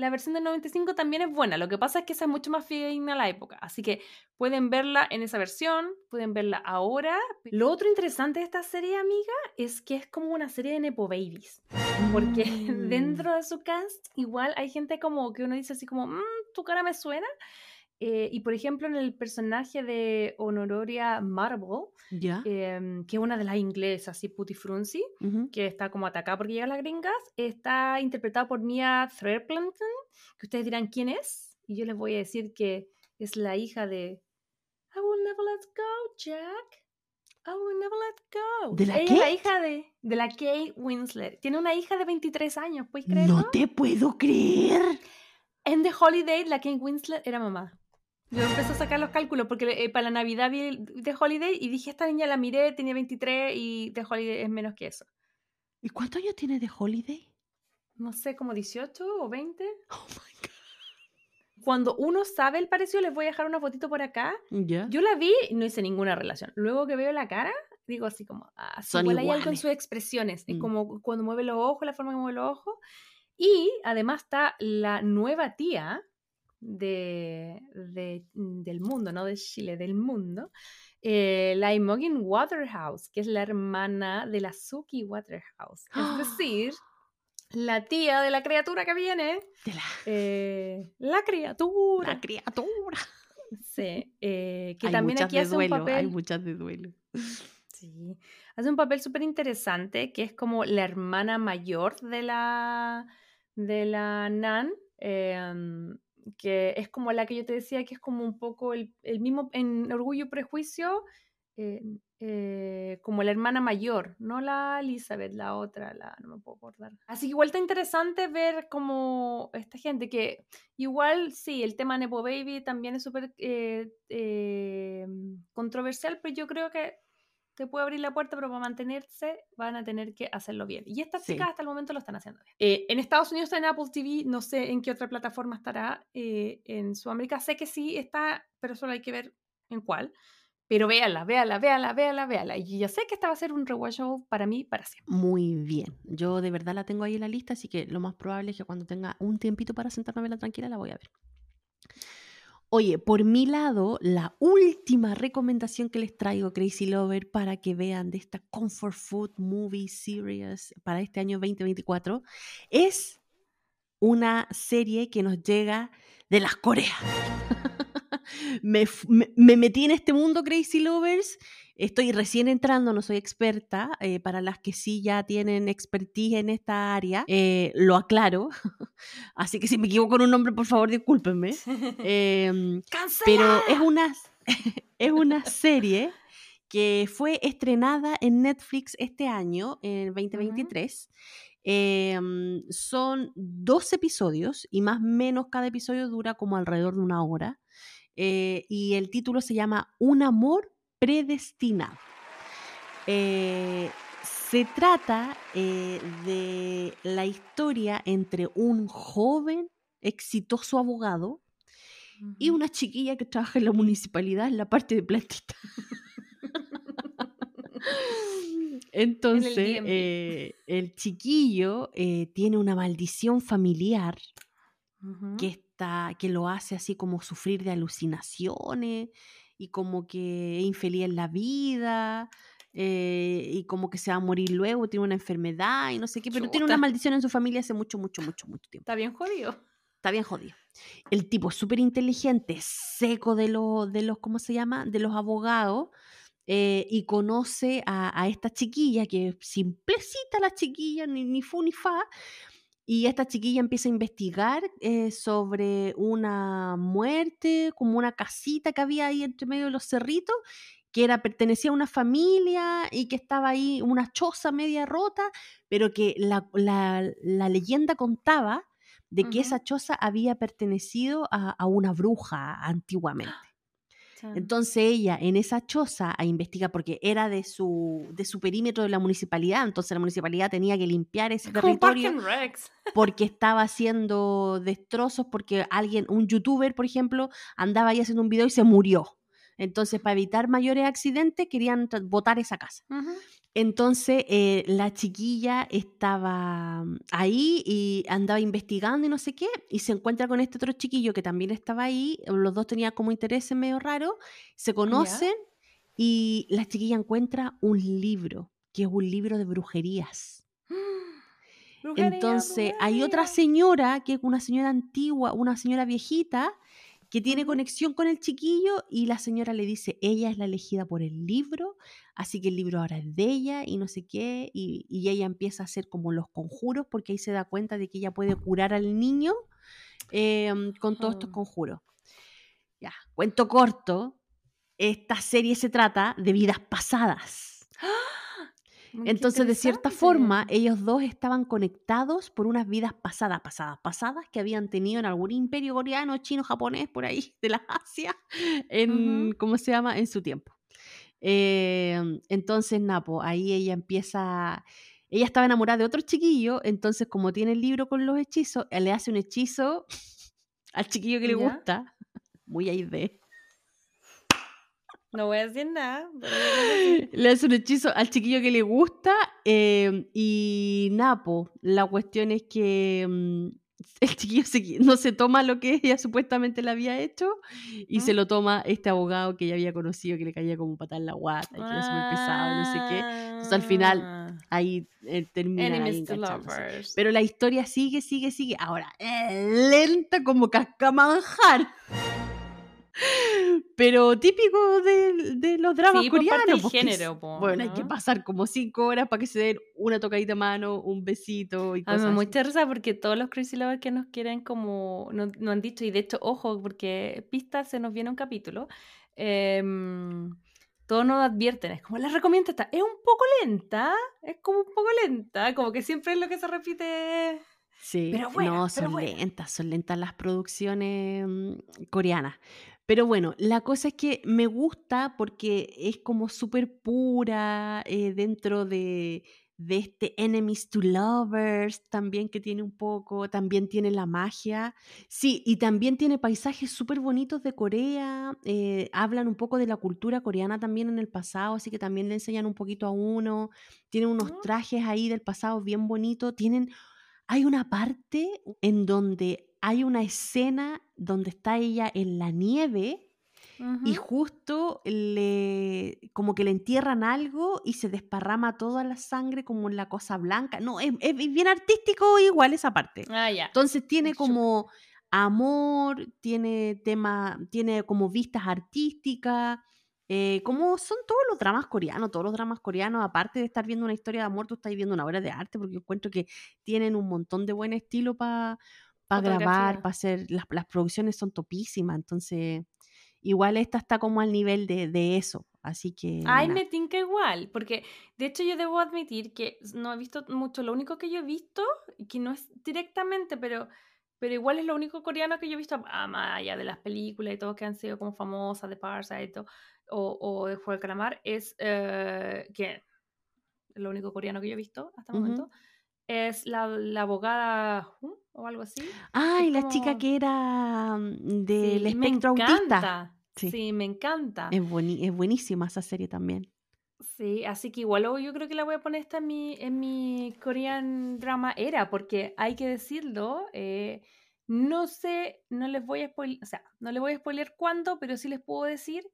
la versión del 95 también es buena. Lo que pasa es que esa es mucho más fidedigna a la época. Así que pueden verla en esa versión, pueden verla ahora. Lo otro interesante de esta serie, amiga, es que es como una serie de Nepo Babies. Porque [laughs] Mm. dentro de su cast, igual hay gente como que uno dice así como, "Mm, tu cara me suena. Eh, y por ejemplo, en el personaje de Honoria Marble, em, que es una de las inglesas, así puti frunzi, Ujú. que está como atacada porque llegan las gringas, está interpretada por Mia Threplanton, que ustedes dirán quién es, y yo les voy a decir que es la hija de I will never let go, Jack. I will never let go. ¿De la Ella es la hija de, de la Kate Winslet. Tiene una hija de 23 años, ¿puedes creerlo? No te puedo creer. En The Holiday, la Kate Winslet era mamá. Yo empecé a sacar los cálculos porque eh, para la Navidad vi The Holiday y dije, esta niña la miré, tenía 23 y The Holiday es menos que eso. ¿Y cuántos años tiene de Holiday? no sé, como 18 o 20. Oh my Cuando uno sabe el parecido, les voy a dejar una fotito por acá. God. Ya. Yo la vi y no hice ninguna relación. Luego que veo la cara, digo así como, ah, Son igual hay algo en iguales. sus expresiones. Es Mm. como cuando mueve los ojos, la forma que mueve los ojos. Y además está la nueva tía de, de- del mundo, no de Chile, del mundo, eh, la Imogen Waterhouse, que es la hermana de la Suki Waterhouse. Es decir, [gasps] la tía de la criatura que viene. De la, eh, la criatura. la criatura. Sí, eh, que hay también aquí de hace duelo, un papel. hay muchas de duelo. [laughs] Sí, hace un papel súper interesante, que es como la hermana mayor de la, de la Nan, em, que es como la que yo te decía, que es como un poco el, el mismo en Orgullo y Prejuicio, eh, eh, como la hermana mayor, no la Elizabeth, la otra, la, no me puedo acordar. Así que igual está interesante ver como esta gente que igual sí, el tema Nepo Baby también es súper eh, controversial, pero yo creo que te puede abrir la puerta, pero para mantenerse van a tener que hacerlo bien. Y estas Sí. chicas hasta el momento lo están haciendo bien. Eh, en Estados Unidos está en Apple TV, no sé en qué otra plataforma estará. eh, en Sudamérica sé que sí está, pero solo hay que ver en cuál. Pero véala, véala, véala, véala, véala. Y ya sé que esta va a ser un rewatchable para mí para siempre. Muy bien. Yo de verdad la tengo ahí en la lista, así que lo más probable es que cuando tenga un tiempito para sentarme a verla tranquila, la voy a ver. Oye, por mi lado, la última recomendación que les traigo, Crazy Lover, para que vean de esta Comfort Food Movie Series para este año 2024, es una serie que nos llega de las Coreas. [laughs] me, me metí en este mundo Crazy Lovers. Estoy recién entrando, no soy experta. eh, para las que sí ya tienen expertise en esta área, eh, lo aclaro. [laughs] Así que si me equivoco en un nombre, por favor, discúlpenme. Em, [laughs] pero es una, [laughs] es una serie que fue estrenada en Netflix este año, en 2023. Em, son dos episodios y más o menos cada episodio dura como alrededor de una hora. Eh, y el título se llama Un amor predestinado. Eh, se trata eh, de la historia entre un joven exitoso abogado y una chiquilla que trabaja en la municipalidad en la parte de plantita. [laughs] Entonces, eh, el chiquillo eh, tiene una maldición familiar que, está, que lo hace así como sufrir de alucinaciones y como que es infeliz en la vida eh, y como que se va a morir luego, tiene una enfermedad y no sé qué, pero tiene una maldición en su familia hace mucho, mucho, mucho, mucho tiempo. Está bien jodido. Está bien jodido. El tipo es súper inteligente, seco de los, de los, ¿cómo se llama? De los abogados. eh, y conoce a, a esta chiquilla, que es simplecita la chiquilla, ni, ni fu ni fa. Y esta chiquilla empieza a investigar eh, sobre una muerte, como una casita que había ahí entre medio de los cerritos, que era, pertenecía a una familia y que estaba ahí una choza media rota, pero que la, la- la leyenda contaba de que esa choza había pertenecido a, a una bruja antiguamente. Entonces ella en esa choza a investigar, porque era de su, de su perímetro de la municipalidad, entonces la municipalidad tenía que limpiar ese Como territorio [laughs] porque estaba haciendo destrozos, porque alguien, un youtuber, por ejemplo, andaba ahí haciendo un video y se murió. Entonces, para evitar mayores accidentes, querían botar esa casa. Entonces, eh, la chiquilla estaba mm, ahí y andaba investigando y no sé qué, y se encuentra con este otro chiquillo que también estaba ahí, los dos tenían como intereses medio raros, se conocen y la chiquilla encuentra un libro, que es un libro de brujerías. [gasps] Brujería, Entonces, hay otra señora, que es una señora antigua, una señora viejita, que tiene conexión con el chiquillo y la señora le dice, ella es la elegida por el libro, así que el libro ahora es de ella y no sé qué, y, y ella empieza a hacer como los conjuros porque ahí se da cuenta de que ella puede curar al niño em, con todos estos Ah. conjuros. Ya, cuento corto, esta serie se trata de vidas pasadas. Qué Entonces, de cierta forma, ellos dos estaban conectados por unas vidas pasadas, pasadas, pasadas que habían tenido en algún imperio coreano, chino, japonés, por ahí, [laughs] de la Asia, en, Ujú. ¿cómo se llama? En su tiempo. Eh, entonces, Napo, ahí ella empieza, ella estaba enamorada de otro chiquillo, entonces como tiene el libro con los hechizos, él le hace un hechizo [laughs] al chiquillo que le ¿Ya? gusta, muy ahí de. No voy a decir nada. pero. [laughs] Le hace un hechizo al chiquillo que le gusta eh, y Napo, la cuestión es que mm, [laughs] el chiquillo se no se toma lo que ella supuestamente le había hecho y se ¿Mm? lo toma este abogado que ella había conocido que le caía como patada en la guata y que era súper pesado, no sé qué. Entonces, al final, Ah. Ahí eh, terminan ahí. Pero la historia sigue, sigue, sigue. Ahora, es lenta como cascamanjar. Pero típico de, de los dramas Sí, por coreanos. del porque es- género, po, bueno, hay que ¿no? pasar como cinco horas para que se den una tocadita de mano, un besito y A mí cosas me mucha risa porque todos los Crazy Lovers que nos quieren como no, no han dicho, y de hecho, ojo, porque pistas se nos viene un capítulo, em, todos nos advierten, es como les recomiendo esta, es un poco lenta, es como un poco lenta, como que siempre es lo que se repite. Sí, Pero buena, no, pero son buena. lentas, son lentas las producciones mm, coreanas. Pero bueno, la cosa es que me gusta porque es como súper pura eh, dentro de, de este Enemies to Lovers, también que tiene un poco, también tiene la magia. Sí, y también tiene paisajes súper bonitos de Corea, eh, hablan un poco de la cultura coreana también en el pasado, así que también le enseñan un poquito a uno. Tienen unos Mm. trajes ahí del pasado bien bonitos, tienen hay una parte en donde hay una escena donde está ella en la nieve y justo le como que le entierran algo y se desparrama toda la sangre como en la cosa blanca. No, es, es bien artístico igual esa parte. Ah, ya. Entonces tiene como amor, tiene tema, tiene como vistas artísticas, eh, como son todos los dramas coreanos, todos los dramas coreanos, aparte de estar viendo una historia de amor, tú estás viendo una obra de arte, porque encuentro que tienen un montón de buen estilo para grabar, Fotografía. para hacer, las, las producciones son topísimas, entonces igual esta está como al nivel de, de eso, así que... Ay, nada. me tinca igual, porque de hecho yo debo admitir que no he visto mucho, lo único que yo he visto, que no es directamente, pero, pero igual es lo único coreano que yo he visto, ah, más allá de las películas y todo que han sido como famosas, de Parasite y todo, o, o de Juego del Calamar, es eh, que lo único coreano que yo he visto hasta el Ujú. momento, es la, la abogada Jung, o algo así. Ay, es la chica que era mm, del Sí, me espectro autista. encanta. Sí. Sí. me encanta. Es, es buenísima esa serie también. Sí, así que igual yo creo que la voy a poner esta en mi, en mi Korean drama era, porque hay que decirlo, eh, no sé, no les voy a spoiler, o sea, no les voy a spoiler cuándo, pero sí les puedo decir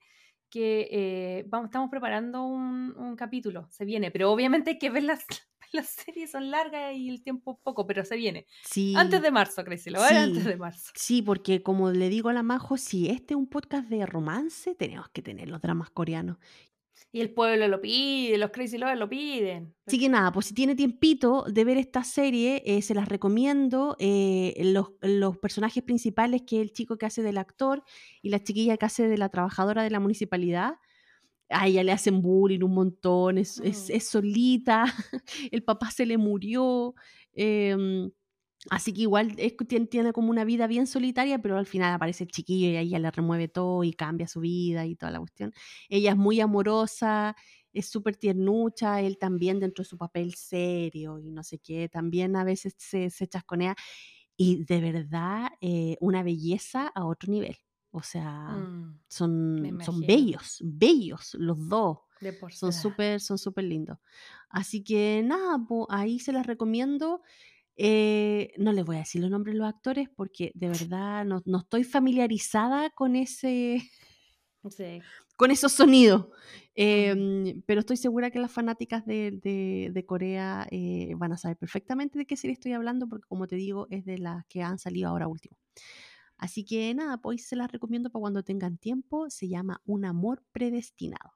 que eh, vamos, estamos preparando un, un capítulo, se viene, pero obviamente hay que ver las, [laughs] las series, son largas y el tiempo poco, pero se viene. Sí. Antes de marzo, Crazy, lo a antes Sí. de marzo. Sí, porque como le digo a la Majo, si este es un podcast de romance, tenemos que tener los dramas coreanos. Y el pueblo lo pide, los Crazy Lovers lo piden. Así que nada, pues si tiene tiempito de ver esta serie, eh, se las recomiendo. eh, los, los personajes principales, que es el chico que hace del actor y la chiquilla que hace de la trabajadora de la municipalidad, a ella le hacen bullying un montón, es, es- Mm. es solita, [laughs] el papá se le murió. em, Así que igual es tiene, tiene como una vida bien solitaria, pero al final aparece el chiquillo y a ella le remueve todo y cambia su vida y toda la cuestión. Ella es muy amorosa, es súper tiernucha, él también dentro de su papel serio y no sé qué, también a veces se, se chasconea y de verdad eh, una belleza a otro nivel. O sea, Mm, son, son bellos, bellos los dos de son súper son súper lindos. Así que nada, po, ahí se las recomiendo. Eh, no les voy a decir los nombres de los actores porque de verdad no, no estoy familiarizada con ese Sí. con esos sonidos. Em, pero estoy segura que las fanáticas de, de- de Corea eh, van a saber perfectamente de qué serie estoy hablando, porque como te digo, es de las que han salido ahora último. Así que nada, pues se las recomiendo para cuando tengan tiempo. Se llama Un amor predestinado.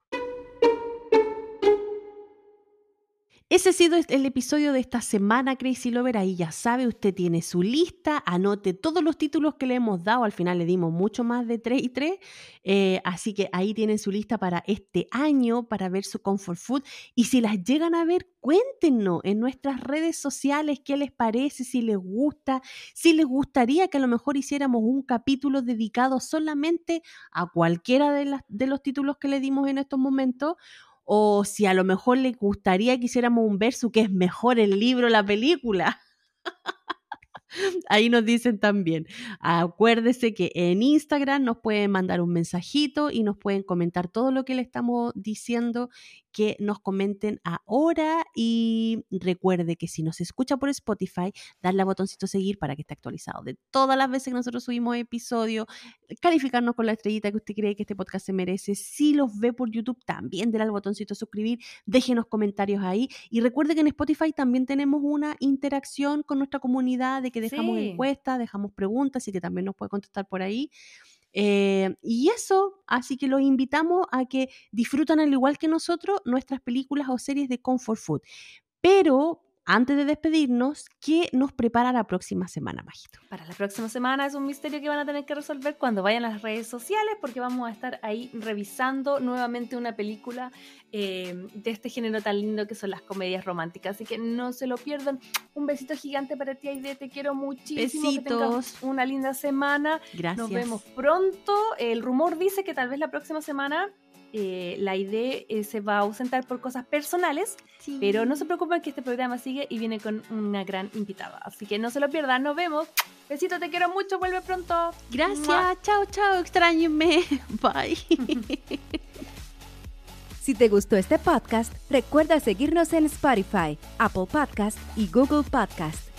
Ese ha sido el episodio de esta semana, Crazy Lover. Ahí ya sabe, usted tiene su lista, anote todos los títulos que le hemos dado. Al final le dimos mucho más de 3 y 3. así que ahí tienen su lista para este año, para ver su comfort food. Y si las llegan a ver, cuéntenos en nuestras redes sociales qué les parece, si les gusta, si les gustaría que a lo mejor hiciéramos un capítulo dedicado solamente a cualquiera de, las, de los títulos que le dimos en estos momentos o si a lo mejor les gustaría que hiciéramos un verso que es mejor el libro o la película. [laughs] Ahí nos dicen también. Acuérdese que en Instagram nos pueden mandar un mensajito y nos pueden comentar todo lo que le estamos diciendo, que nos comenten ahora y recuerde que si nos escucha por Spotify, darle a botoncito seguir para que esté actualizado de todas las veces que nosotros subimos episodio, calificarnos con la estrellita que usted cree que este podcast se merece. Si los ve por YouTube, también denle al botoncito suscribir, déjenos comentarios ahí y recuerde que en Spotify también tenemos una interacción con nuestra comunidad de que dejamos Sí. encuestas, dejamos preguntas y que también nos puede contestar por ahí. Eh, y eso, así que los invitamos a que disfrutan al igual que nosotros nuestras películas o series de comfort food. Pero antes de despedirnos, ¿qué nos prepara la próxima semana, Majito? Para la próxima semana es un misterio que van a tener que resolver cuando vayan a las redes sociales porque vamos a estar ahí revisando nuevamente una película eh, de este género tan lindo que son las comedias románticas. Así que no se lo pierdan. Un besito gigante para ti, Aide. Te quiero muchísimo. Que Besitos. una linda semana. Gracias. Nos vemos pronto. El rumor dice que tal vez la próxima semana eh, la idea eh, se va a ausentar por cosas personales, Sí. pero no se preocupen que este programa sigue y viene con una gran invitada. Así que no se lo pierdan, nos vemos. Besito, te quiero mucho, vuelve pronto. Gracias, Mua. chao, chao, extrañenme. [laughs] Bye. [laughs] Si te gustó este podcast, recuerda seguirnos en Spotify, Apple Podcast y Google Podcast.